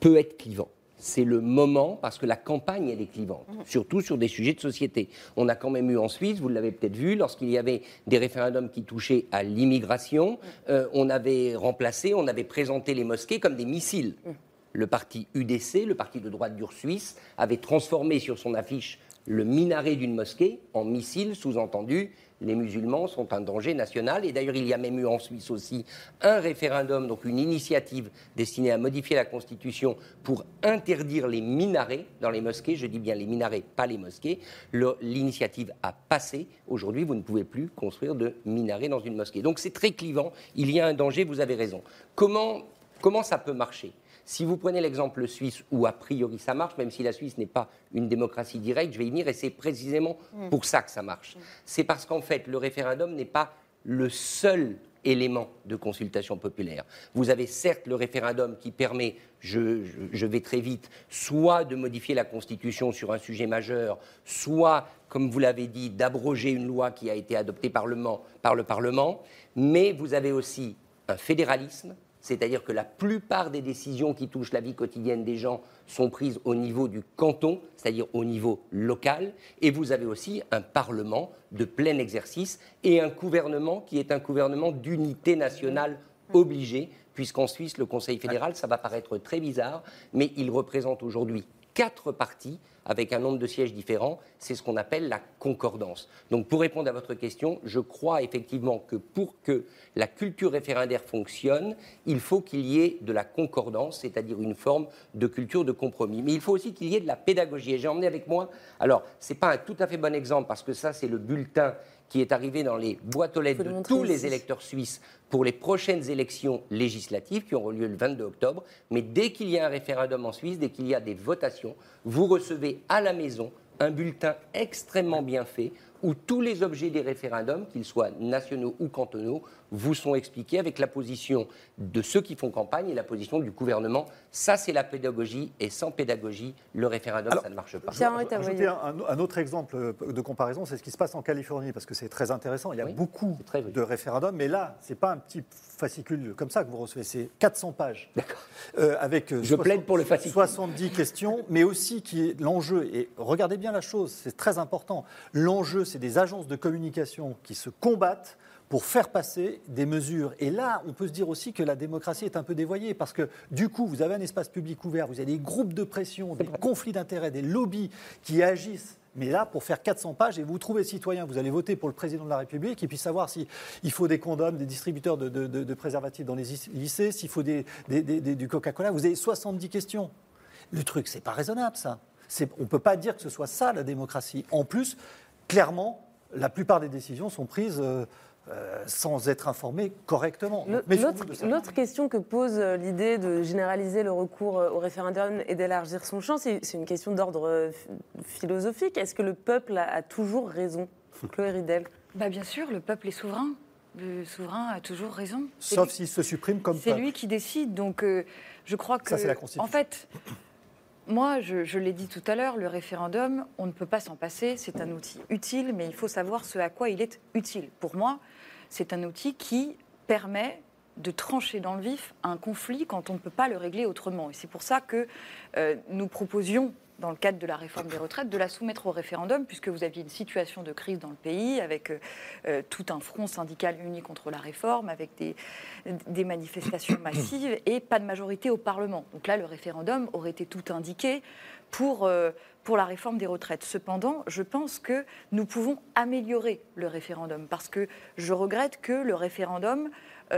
peut être clivant. c'est le moment, parce que la campagne, elle est clivante, mhm. surtout sur des sujets de société. On a quand même eu en Suisse, vous l'avez peut-être vu, lorsqu'il y avait des référendums qui touchaient à l'immigration, mhm. euh, on avait remplacé, on avait présenté les mosquées comme des missiles. Mhm. Le parti UDC, le parti de droite dure suisse, avait transformé sur son affiche le minaret d'une mosquée en missile, sous-entendu les musulmans sont un danger national. Et d'ailleurs, il y a même eu en Suisse aussi un référendum, donc une initiative destinée à modifier la Constitution pour interdire les minarets dans les mosquées. Je dis bien les minarets, pas les mosquées. L'initiative a passé. Aujourd'hui, vous ne pouvez plus construire de minarets dans une mosquée. Donc c'est très clivant. Il y a un danger, vous avez raison. Comment, comment ça peut marcher? Si vous prenez l'exemple suisse, où a priori ça marche, même si la Suisse n'est pas une démocratie directe, je vais y venir, et c'est précisément mm. pour ça que ça marche. Mm. C'est parce qu'en fait, le référendum n'est pas le seul élément de consultation populaire. Vous avez certes le référendum qui permet, je, vais très vite, soit de modifier la Constitution sur un sujet majeur, soit, comme vous l'avez dit, d'abroger une loi qui a été adoptée par le Parlement, mais vous avez aussi un fédéralisme c'est-à-dire que la plupart des décisions qui touchent la vie quotidienne des gens sont prises au niveau du canton, c'est-à-dire au niveau local, et vous avez aussi un Parlement de plein exercice et un gouvernement qui est un gouvernement d'unité nationale obligé, puisqu'en Suisse, le Conseil fédéral, ça va paraître très bizarre, mais il représente aujourd'hui quatre partis avec un nombre de sièges différents, c'est ce qu'on appelle la concordance. Donc pour répondre à votre question, je crois effectivement que pour que la culture référendaire fonctionne, il faut qu'il y ait de la concordance, c'est-à-dire une forme de culture de compromis. Mais il faut aussi qu'il y ait de la pédagogie. Et j'ai emmené avec moi, alors ce n'est pas un tout à fait bon exemple parce que ça c'est le bulletin qui est arrivé dans les boîtes aux lettres de tous les électeurs suisses pour les prochaines élections législatives qui auront lieu le 22 octobre. Mais dès qu'il y a un référendum en Suisse, dès qu'il y a des votations, vous recevez à la maison un bulletin extrêmement bien fait où tous les objets des référendums, qu'ils soient nationaux ou cantonaux, vous sont expliqués avec la position de ceux qui font campagne et la position du gouvernement. Ça, c'est la pédagogie, et sans pédagogie, le référendum, ça ne marche pas. Ajouter un, un, autre exemple de comparaison, c'est ce qui se passe en Californie, parce que c'est très intéressant. Il y a beaucoup de référendums, mais là, ce n'est pas un petit fascicule comme ça que vous recevez, c'est 400 pages. D'accord. Euh, avec euh, Je plaide pour le fascicule. 70 questions, mais aussi qui est l'enjeu, et regardez bien la chose, c'est très important. L'enjeu, c'est des agences de communication qui se combattent pour faire passer des mesures. Et là, on peut se dire aussi que la démocratie est un peu dévoyée, parce que du coup, vous avez un espace public ouvert, vous avez des groupes de pression, des conflits d'intérêts, des lobbies qui agissent mais là, pour faire 400 pages, et vous trouvez citoyen, vous allez voter pour le président de la République, et puis savoir s'il faut des condoms, des distributeurs de, préservatifs dans les lycées, s'il faut du Coca-Cola. Vous avez 70 questions. Le truc, c'est pas raisonnable, ça. On ne peut pas dire que ce soit ça, la démocratie. En plus, clairement, la plupart des décisions sont prises euh, euh, sans être informés correctement. L'autre question que pose euh, l'idée de généraliser le recours au référendum et d'élargir son champ, c'est une question d'ordre philosophique. Est-ce que le peuple a, toujours raison Chloé Ridel bah Bien sûr, le peuple est souverain. Le souverain a toujours raison. Sauf s'il se supprime comme C'est lui qui décide. Donc, je crois que. Ça, c'est la Constitution. En fait, moi, je, l'ai dit tout à l'heure, le référendum, on ne peut pas s'en passer. C'est un outil utile, mais il faut savoir ce à quoi il est utile. Pour moi, c'est un outil qui permet de trancher dans le vif un conflit quand on ne peut pas le régler autrement. Et c'est pour ça que euh, nous proposions dans le cadre de la réforme des retraites, de la soumettre au référendum, puisque vous aviez une situation de crise dans le pays, avec euh, euh, tout un front syndical uni contre la réforme, avec des, des, manifestations (coughs) massives et pas de majorité au Parlement. Donc là, le référendum aurait été tout indiqué pour, euh, pour la réforme des retraites. Cependant, je pense que nous pouvons améliorer le référendum, parce que je regrette que le référendum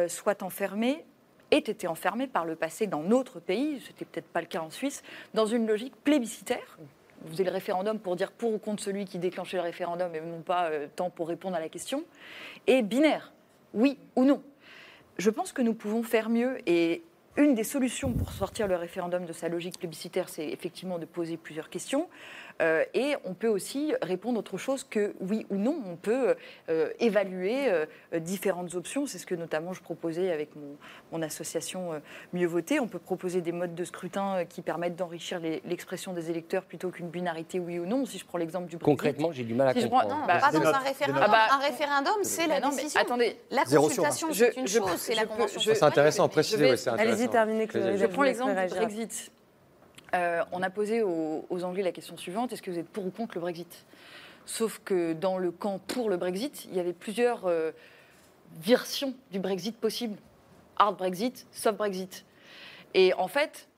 soit enfermé ait été enfermé par le passé dans notre pays, ce n'était peut-être pas le cas en Suisse, dans une logique plébiscitaire. Vous avez le référendum pour dire pour ou contre celui qui déclenchait le référendum et non pas euh, tant pour répondre à la question. Et binaire, oui ou non. Je pense que nous pouvons faire mieux et une des solutions pour sortir le référendum de sa logique plébiscitaire, c'est effectivement de poser plusieurs questions. Euh, et on peut aussi répondre autre chose que oui ou non. On peut euh, évaluer euh, différentes options. C'est ce que notamment je proposais avec mon, association Mieux Voter. On peut proposer des modes de scrutin qui permettent d'enrichir l'expression des électeurs plutôt qu'une binarité oui ou non. Si je prends l'exemple du Brexit. Concrètement, j'ai du mal à comprendre. non, bah, pas dans un référendum. Ah bah, un référendum, c'est la décision. attendez, la consultation, c'est une chose, c'est la convention. C'est intéressant, préciser. Allez-y, terminez. Je prends l'exemple du Brexit euh, on a posé aux, Anglais la question suivante est-ce que vous êtes pour ou contre le Brexit? Sauf que dans le camp pour le Brexit, il y avait plusieurs euh, versions du Brexit possible hard Brexit, soft Brexit. Et en fait,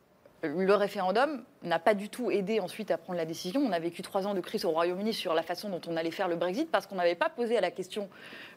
le référendum n'a pas du tout aidé ensuite à prendre la décision. On a vécu trois ans de crise au Royaume-Uni sur la façon dont on allait faire le Brexit parce qu'on n'avait pas posé à la question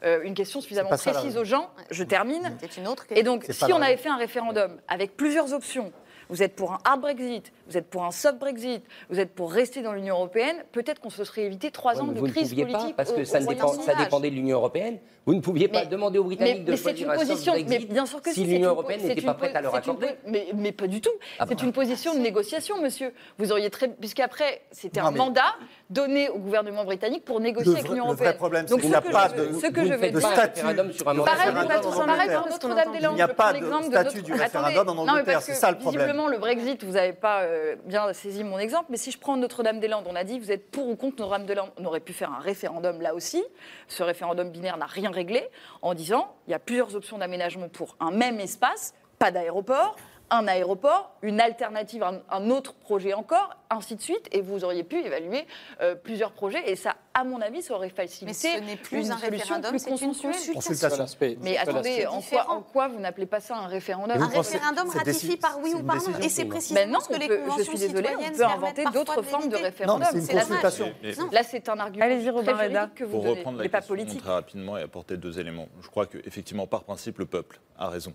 euh, une question suffisamment précise aux gens. Je termine. Une autre Et donc, si on avait fait un référendum avec plusieurs options, vous êtes pour un hard Brexit, vous êtes pour un soft Brexit, vous êtes pour rester dans l'Union européenne, peut-être qu'on se serait évité trois ans de crise politique. Pas, parce que ça, dépendait de l'Union européenne. Vous ne pouviez pas demander aux Britanniques de choisir un soft Brexit mais bien sûr que si, l'Union européenne n'était pas prête à leur accorder. mais, pas du tout. Ah c'est une position de négociation, monsieur. Vous auriez très, puisqu'après c'était un mandat donné au gouvernement britannique pour négocier avec l'Union européenne. Le vrai problème, c'est qu'il n'y a pas de statut sur un Pareil pour Notre-Dame-des-Landes. Il n'y a pas de statut du référendum en Angleterre. C'est ça le problème le Brexit, vous n'avez pas euh, bien saisi mon exemple, mais si je prends Notre-Dame-des-Landes, on a dit vous êtes pour ou contre Notre-Dame-des-Landes. On aurait pu faire un référendum là aussi. Ce référendum binaire n'a rien réglé en disant il y a plusieurs options d'aménagement pour un même espace, pas d'aéroport, un aéroport, une alternative, un, autre projet encore, ainsi de suite, et vous auriez pu évaluer euh, plusieurs projets, et ça, à mon avis, ça aurait facilité Mais ce n'est plus un référendum, c'est une consultation. Mais attendez, en quoi, en quoi, vous n'appelez pas ça un référendum Un référendum ratifié par oui ou par non, et c'est précisément ce que les conventions Je suis désolée, on peut inventer d'autres formes de référendum. C'est une consultation. Là, c'est un argument très juridique que vous Pour reprendre la question très rapidement et apporter deux éléments. Je crois qu'effectivement, par principe, le peuple a raison.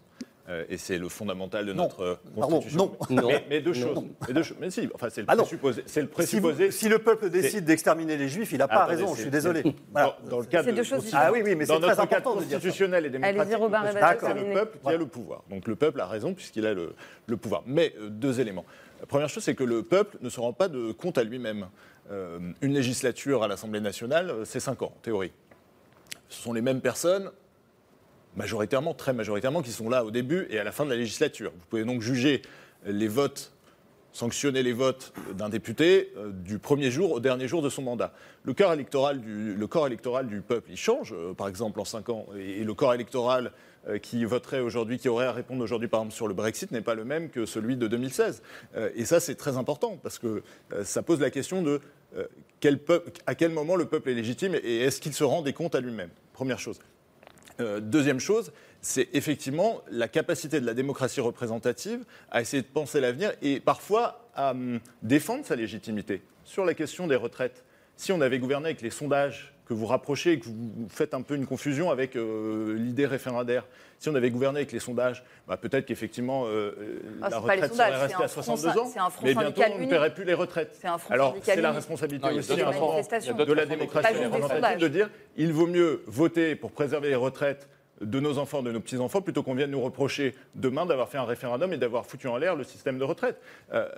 Euh, et c'est le fondamental de notre constitution. non, mais, deux choses. Mais, si, enfin, c'est le, ah présupposé. le présupposé. Si, le peuple décide d'exterminer les Juifs, il n'a pas raison. Je suis désolé. Dans, le cadre deux choses ah oui, oui, mais dans notre cadre constitutionnel et démocratique, c'est le peuple qui a le pouvoir. Donc le peuple a raison puisqu'il a le, le, pouvoir. Mais euh, deux éléments. La première chose, c'est que le peuple ne se rend pas de compte à lui-même. Euh, une législature à l'Assemblée nationale, c'est cinq ans, en théorie. Ce sont les mêmes personnes majoritairement, très majoritairement, qui sont là au début et à la fin de la législature. Vous pouvez donc juger les votes, sanctionner les votes d'un député euh, du premier jour au dernier jour de son mandat. Le corps électoral du, peuple, il change, euh, par exemple, en cinq ans. Et, le corps électoral euh, qui voterait aujourd'hui, qui aurait à répondre aujourd'hui, par exemple, sur le Brexit, n'est pas le même que celui de 2016. et ça, c'est très important, parce que ça pose la question de à quel moment le peuple est légitime et est-ce qu'il se rend des comptes à lui-même? Première chose. Euh, deuxième chose, c'est effectivement la capacité de la démocratie représentative à essayer de penser l'avenir et parfois à hum, défendre sa légitimité sur la question des retraites. Si on avait gouverné avec les sondages que vous rapprochez et que vous faites un peu une confusion avec euh, l'idée référendaire. Si on avait gouverné avec les sondages, bah, peut-être qu'effectivement euh, ah, la retraite serait restée à 62 ans, mais bientôt on ne paierait plus les retraites. Alors c'est la responsabilité aussi de la démocratie représentative de dire il vaut mieux voter pour préserver les retraites de nos enfants, de nos petits-enfants, plutôt qu'on vienne nous reprocher demain d'avoir fait un référendum et d'avoir foutu en l'air le système de retraite. Euh,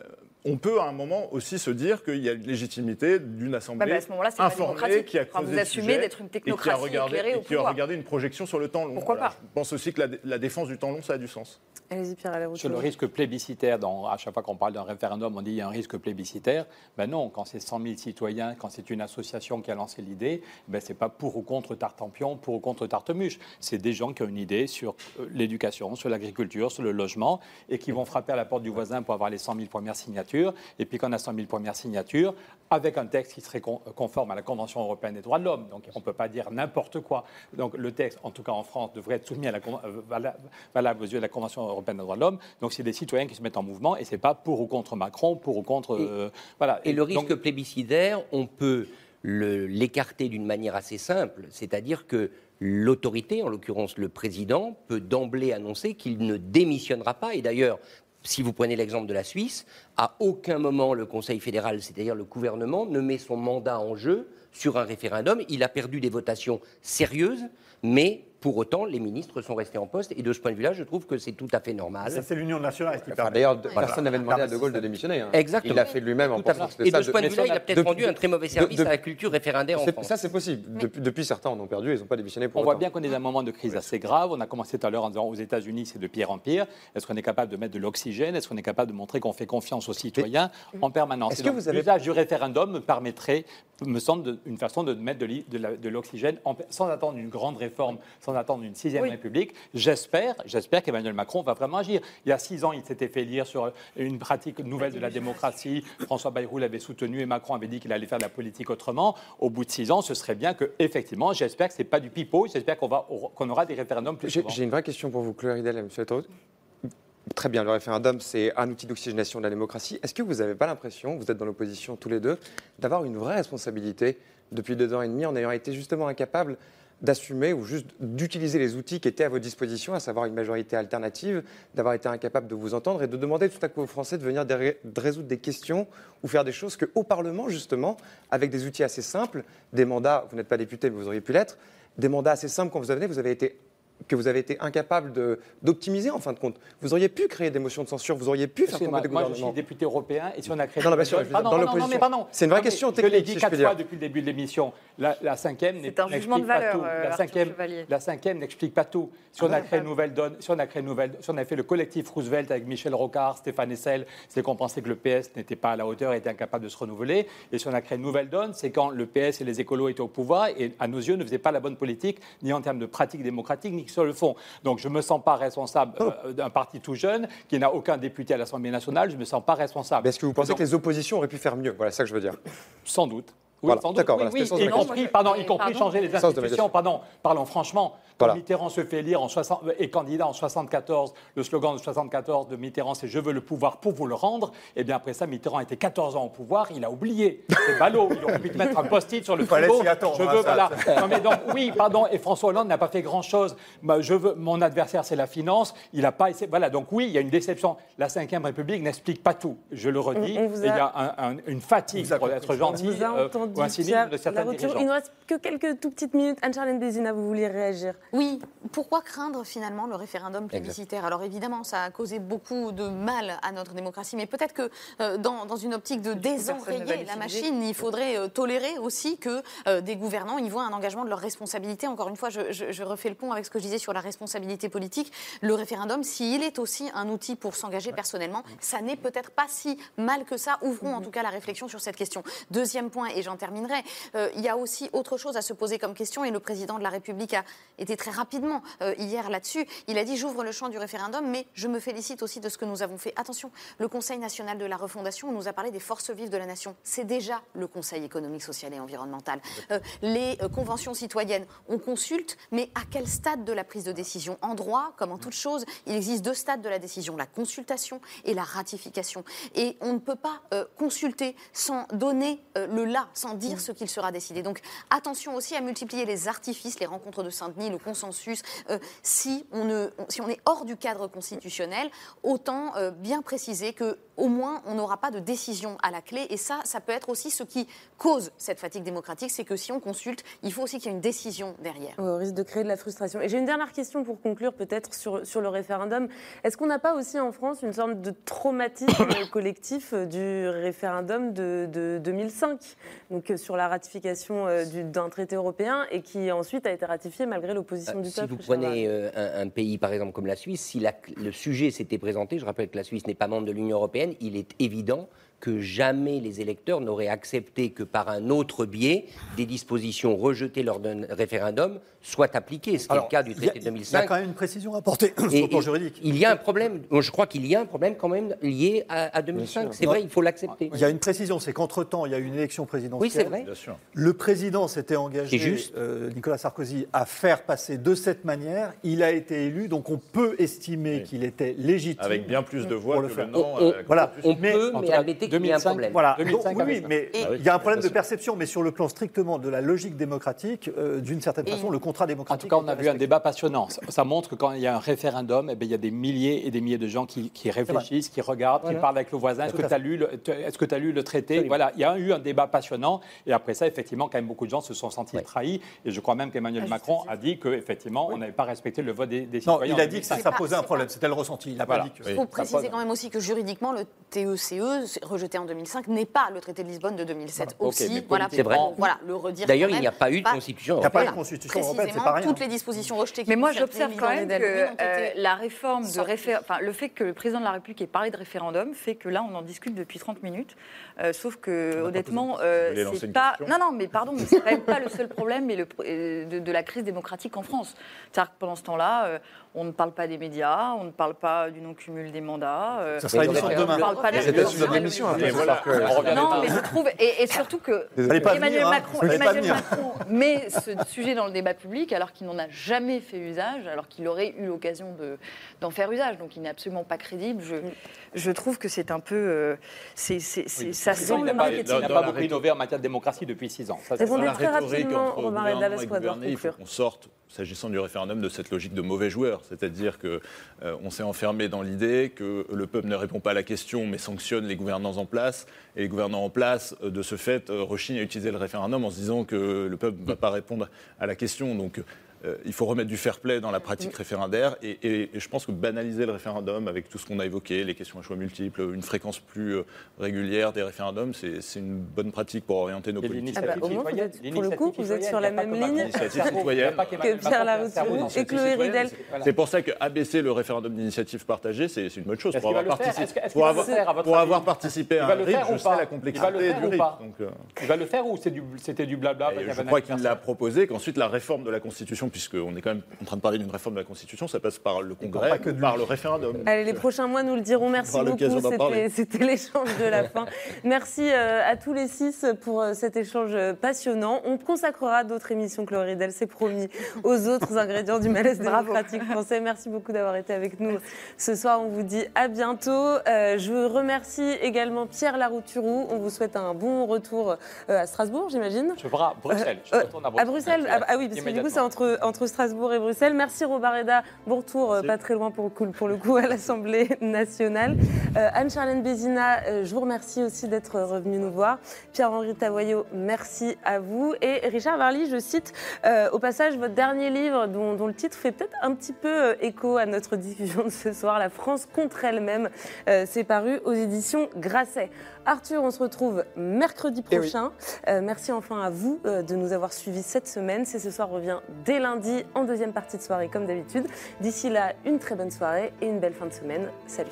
on peut à un moment aussi se dire qu'il y a une légitimité d'une assemblée bah, bah informée qui a creusé vous assumez d'être une technocratie et qui a regardé, et qui a regardé une projection sur le temps long. Pourquoi pas Je pense aussi que la, défense du temps long, ça a du sens. Allez-y Pierre Sur le risque plébiscitaire, à chaque fois qu'on parle d'un référendum, on dit qu'il y a un risque plébiscitaire. Ben non, quand c'est 100 000 citoyens, quand c'est une association qui a lancé l'idée, ben c'est pas pour ou contre Tartampion, pour ou contre Tartemuche. C'est des gens qui ont une idée sur euh, l'éducation, sur l'agriculture, sur le logement, et qui vont frapper à la porte du voisin pour avoir les 100 000 premières signatures. Et puis quand on a 100 000 premières signatures, avec un texte qui serait conforme à la Convention européenne des droits de l'homme. Donc on ne peut pas dire n'importe quoi. Donc le texte, en tout cas en France, devrait être soumis à la, euh, valable aux yeux de la Convention européenne des droits de l'homme. Donc c'est des citoyens qui se mettent en mouvement et ce n'est pas pour ou contre Macron, pour ou contre... Euh, voilà. Et, le risque plébiscitaire, on peut l'écarter d'une manière assez simple, c'est-à-dire que l'autorité, en l'occurrence le président, peut d'emblée annoncer qu'il ne démissionnera pas. Et d'ailleurs, si vous prenez l'exemple de la Suisse, à aucun moment le Conseil fédéral, c'est-à-dire le gouvernement, ne met son mandat en jeu sur un référendum. Il a perdu des votations sérieuses, mais pour autant, les ministres sont restés en poste. Et de ce point de vue-là, je trouve que c'est tout à fait normal. Ça, c'est l'union nationale qui enfin, D'ailleurs, personne n'avait demandé à De Gaulle de démissionner. Hein. Exactement. Il l'a fait lui-même en pensant que Et de ce point de vue-là, il a peut-être rendu un très mauvais service à la culture référendaire en France. Ça, c'est possible. Depuis, certains en ont perdu, ils n'ont pas démissionné pour On voit bien qu'on est dans un moment de crise assez grave. On a commencé tout à l'heure en disant aux États-Unis, c'est de pire en pire. Est-ce qu'on est capable de mettre de l'oxygène? Est-ce qu'on est capable de montrer qu'on fait confiance aux citoyens en permanence? Est-ce que vous avez... L'usage du référendum me permettrait, me semble, une façon de mettre de l'oxygène sans attendre une grande réforme, sans attendre une sixième République. J'espère, j'espère qu'Emmanuel Macron va vraiment agir. Il y a six ans, il s'était fait lire sur une pratique nouvelle de la démocratie. François Bayrou l'avait soutenu et Macron avait dit qu'il allait faire de la politique autrement. Au bout de six ans, ce serait bien que, effectivement, j'espère que c'est pas du pipeau. J'espère qu'on va qu'on aura des référendums plus souvent. J'ai une vraie question pour vous, Hidel et M. Très bien, le référendum, c'est un outil d'oxygénation de la démocratie. Est-ce que vous n'avez pas l'impression, vous êtes dans l'opposition tous les deux, d'avoir une vraie responsabilité depuis deux ans et demi en ayant été justement incapable d'assumer ou juste d'utiliser les outils qui étaient à votre disposition, à savoir une majorité alternative, d'avoir été incapable de vous entendre et de demander tout à coup aux Français de venir résoudre des questions ou faire des choses qu'au Parlement, justement, avec des outils assez simples, des mandats, vous n'êtes pas député, mais vous auriez pu l'être, des mandats assez simples quand vous avez, vous avez été que vous avez été incapable d'optimiser en fin de compte. Vous auriez pu créer des motions de censure, vous auriez pu faire tomber des Moi, je suis député européen et si on a créé. Non, non, bien sûr, pardon, dans l'opposition. C'est une vraie question technique. Je l'ai dit quatre fois depuis le début de l'émission. La, la, cinquième n'explique pas tout. Euh, la cinquième, la cinquième n'explique pas tout. Si on a créé une nouvelle donne, si on a créé une nouvelle, si on a fait le collectif Roosevelt avec Michel Rocard, Stéphane Essel, c'est qu'on pensait que le PS n'était pas à la hauteur, était incapable de se renouveler. Et si on a créé une nouvelle donne, c'est quand le PS et les écolos étaient au pouvoir et à nos yeux ne faisaient pas la bonne politique, ni en termes de pratique démocratique, ni sur le fond. Donc je ne me sens pas responsable oh. euh, d'un parti tout jeune qui n'a aucun député à l'Assemblée nationale. Je ne me sens pas responsable. Est-ce que vous pensez que les oppositions auraient pu faire mieux? Voilà, ça que je veux dire. Sans doute. Oui, d'accord. Oui, oui, y compris, pardon, y compris changer les institutions. Pardon, parlons franchement. Quand Mitterrand se fait lire en 60, est candidat en 74, le slogan de 74 de Mitterrand, c'est Je veux le pouvoir pour vous le rendre. Et eh bien après ça, Mitterrand était 14 ans au pouvoir, il a oublié. C'est (laughs) ballot. Il aurait pu mettre un post-it sur le frigo. Je veux, voilà. Non, mais donc, oui, pardon. Et François Hollande n'a pas fait grand-chose. Je veux, mon adversaire, c'est la finance. Il n'a pas essayé. Voilà. Donc oui, il y a une déception. La Ve République n'explique pas tout. Je le redis. Il y a une fatigue pour être gentil ou un cynisme de certains dirigeants. Il ne reste que quelques tout petites minutes. Anne-Charlène Bézina, vous vouliez réagir Oui. Pourquoi craindre finalement le référendum plébiscitaire? Alors évidemment, ça a causé beaucoup de mal à notre démocratie, mais peut-être que euh, dans, une optique de désenrayer la machine, il faudrait euh, tolérer aussi que euh, des gouvernants y voient un engagement de leur responsabilité. Encore une fois, je, je, refais le pont avec ce que je disais sur la responsabilité politique. Le référendum, s'il est aussi un outil pour s'engager personnellement, ça n'est peut-être pas si mal que ça. Ouvrons en tout cas la réflexion sur cette question. Deuxième point, et j'en terminerai, il y a aussi autre chose à se poser comme question, et le président de la République a été très rapidement euh, hier là-dessus. Il a dit j'ouvre le champ du référendum, mais je me félicite aussi de ce que nous avons fait. Attention, le Conseil national de la refondation nous a parlé des forces vives de la nation. C'est déjà le Conseil économique, social et environnemental. Euh, les euh, conventions citoyennes, on consulte, mais à quel stade de la prise de décision? En droit, comme en toute chose, il existe deux stades de la décision la consultation et la ratification. Et on ne peut pas consulter sans donner le là, sans dire ce qu'il sera décidé. Donc attention aussi à multiplier les artifices, les rencontres de Saint-Denis, le consensus, euh, si, on est hors du cadre constitutionnel, autant euh, bien préciser que au moins on n'aura pas de décision à la clé. Et ça, ça peut être aussi ce qui cause cette fatigue démocratique, c'est que si on consulte, il faut aussi qu'il y ait une décision derrière. au risque de créer de la frustration. Et j'ai une dernière question pour conclure peut-être sur, sur le référendum. Est-ce qu'on n'a pas aussi en France une sorte de traumatisme (coughs) collectif du référendum de, de 2005, donc sur la ratification d'un traité européen et qui ensuite a été ratifié malgré l'opposition du peuple prenez euh, un, pays, par exemple, comme la Suisse, si le sujet s'était présenté, je rappelle que la Suisse n'est pas membre de l'Union européenne, il est évident que jamais les électeurs n'auraient accepté que par un autre biais, des dispositions rejetées lors d'un référendum soient appliquées, ce qui est le cas du traité de 2005. Il y a quand même une précision à apporter sur le plan juridique. Il y a un problème, je crois qu'il y a un problème quand même lié à, 2005. C'est vrai, il faut l'accepter. Il y a une précision, c'est qu'entre-temps, il y a eu une élection présidentielle. Oui, c'est vrai. Le président s'était engagé, euh, Nicolas Sarkozy, à faire passer de cette manière. Il a été élu, donc on peut estimer qu'il était légitime. Avec bien plus de voix que le On, voilà. on peut, mais admettez qu'il y a un problème. Voilà. oui, mais il y a un problème de perception, mais sur le plan strictement de la logique démocratique, euh, d'une certaine façon, le contrat démocratique. En tout cas, on a vu un débat passionnant. Ça montre que quand il y a un référendum, eh bien, il y a des milliers et des milliers de gens qui, réfléchissent, qui regardent, qui parlent avec le voisin. Est-ce que tu as, lu le, est-ce que as lu le traité? Voilà, il y a eu un débat passionnant. Et après ça, effectivement, quand même, beaucoup de gens se sont sentis trahis. Et je crois même qu'Emmanuel ah, Macron a dit qu'effectivement, on n'avait pas respecté le vote des, des citoyens. Non, il a dit que ça, posait un problème. C'était le ressenti. Il a pas dit que. Il faut préciser quand même aussi que juridiquement, le TECE rejeté en 2005 n'est pas le traité de Lisbonne de 2007 aussi. Voilà, c'est vrai. Voilà, le redire. D'ailleurs, il n'y a pas eu de constitution européenne. Il n'y a pas eu de constitution européenne, c'est pas rien. Toutes les dispositions rejetées. Mais moi, j'observe quand même que la réforme de référendum, enfin, le fait que le président de la République ait parlé de référendum fait que là, on en discute depuis 30 minutes. sauf que, honnêtement, c'est pas. Non, non, mais pardon, mais c'est quand même pas le seul problème mais le, de, de, la crise démocratique en France. C'est-à-dire que pendant ce temps-là, on ne parle pas des médias, on ne parle pas du non-cumul des mandats. Euh, ça sera émission demain. On ne parle pas des notre émission. Après, voilà. Non, mais je trouve, et, surtout que Emmanuel, hein. Macron, Emmanuel Macron, met ce sujet dans le débat public alors qu'il n'en a jamais fait usage, alors qu'il aurait eu l'occasion d'en faire usage. Donc il n'est absolument pas crédible. Je, je trouve que c'est un peu. Euh, c'est, ça sent le marketing. Il n'a pas beaucoup innové en matière de démocratie depuis six ans. Répondez très rapidement, Romain Redal, il faut qu'on sorte, s'agissant du référendum, de cette logique de mauvais joueur. C'est-à-dire qu'on euh, s'est enfermé dans l'idée que le peuple ne répond pas à la question, mais sanctionne les gouvernants en place. Et les gouvernants en place, euh, de ce fait, rechignent à utiliser le référendum en se disant que le peuple ne va pas répondre à la question. Donc euh, il faut remettre du fair play dans la pratique référendaire et, je pense que banaliser le référendum avec tout ce qu'on a évoqué, les questions à choix multiples, une fréquence plus euh, régulière des référendums, c'est une bonne pratique pour orienter nos politiques. Ah bah, au moins, vous êtes, pour le coup, vous êtes sur la même ligne que Pierre Larouture et Chloé Ridel. C'est pour ça qu'abaisser le référendum d'initiative partagée, c'est une bonne chose. Pour avoir, participé, pour avoir, pour avoir participé à un RIP, je sais la complexité du RIP. Il va le faire ou c'était du blabla Je crois qu'il l'a proposé, qu'ensuite la réforme de la Constitution puisqu'on est quand même en train de parler d'une réforme de la Constitution, ça passe par le Congrès, que par le référendum. Allez, les prochains mois nous le diront. Merci beaucoup. C'était l'échange de la fin. (laughs) Merci euh, à tous les six pour euh, cet échange passionnant. On consacrera d'autres émissions, Chloridel, c'est promis, aux autres (laughs) ingrédients du malaise démocratique français. Merci beaucoup d'avoir été avec nous ce soir. On vous dit à bientôt. Euh, je remercie également Pierre Larouturou. On vous souhaite un bon retour à Strasbourg, j'imagine. Je à Bruxelles. Je retourne à Bruxelles. À Bruxelles. Ah, ah, oui, parce que du coup, c'est entre, entre Strasbourg et Bruxelles. Merci Robareda, bon retour euh, pas très loin pour, pour le coup à l'Assemblée nationale. Euh, Anne-Charlène Bézina, euh, je vous remercie aussi d'être revenu nous voir. Pierre-Henri Tavoyot, merci à vous. Et Richard Varly, je cite au passage votre dernier livre dont, dont le titre fait peut-être un petit peu écho à notre (laughs) diffusion de ce soir, La France contre elle-même. C'est paru aux éditions Grasset. Arthur, on se retrouve mercredi eh prochain. merci enfin à vous de nous avoir suivis cette semaine. C'est ce soir revient dès lundi en deuxième partie de soirée comme d'habitude. D'ici là, une très bonne soirée et une belle fin de semaine. Salut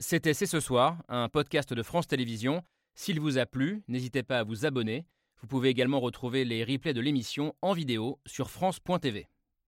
C'était C'est ce soir, un podcast de France Télévisions. S'il vous a plu, n'hésitez pas à vous abonner. Vous pouvez également retrouver les replays de l'émission en vidéo sur France.tv.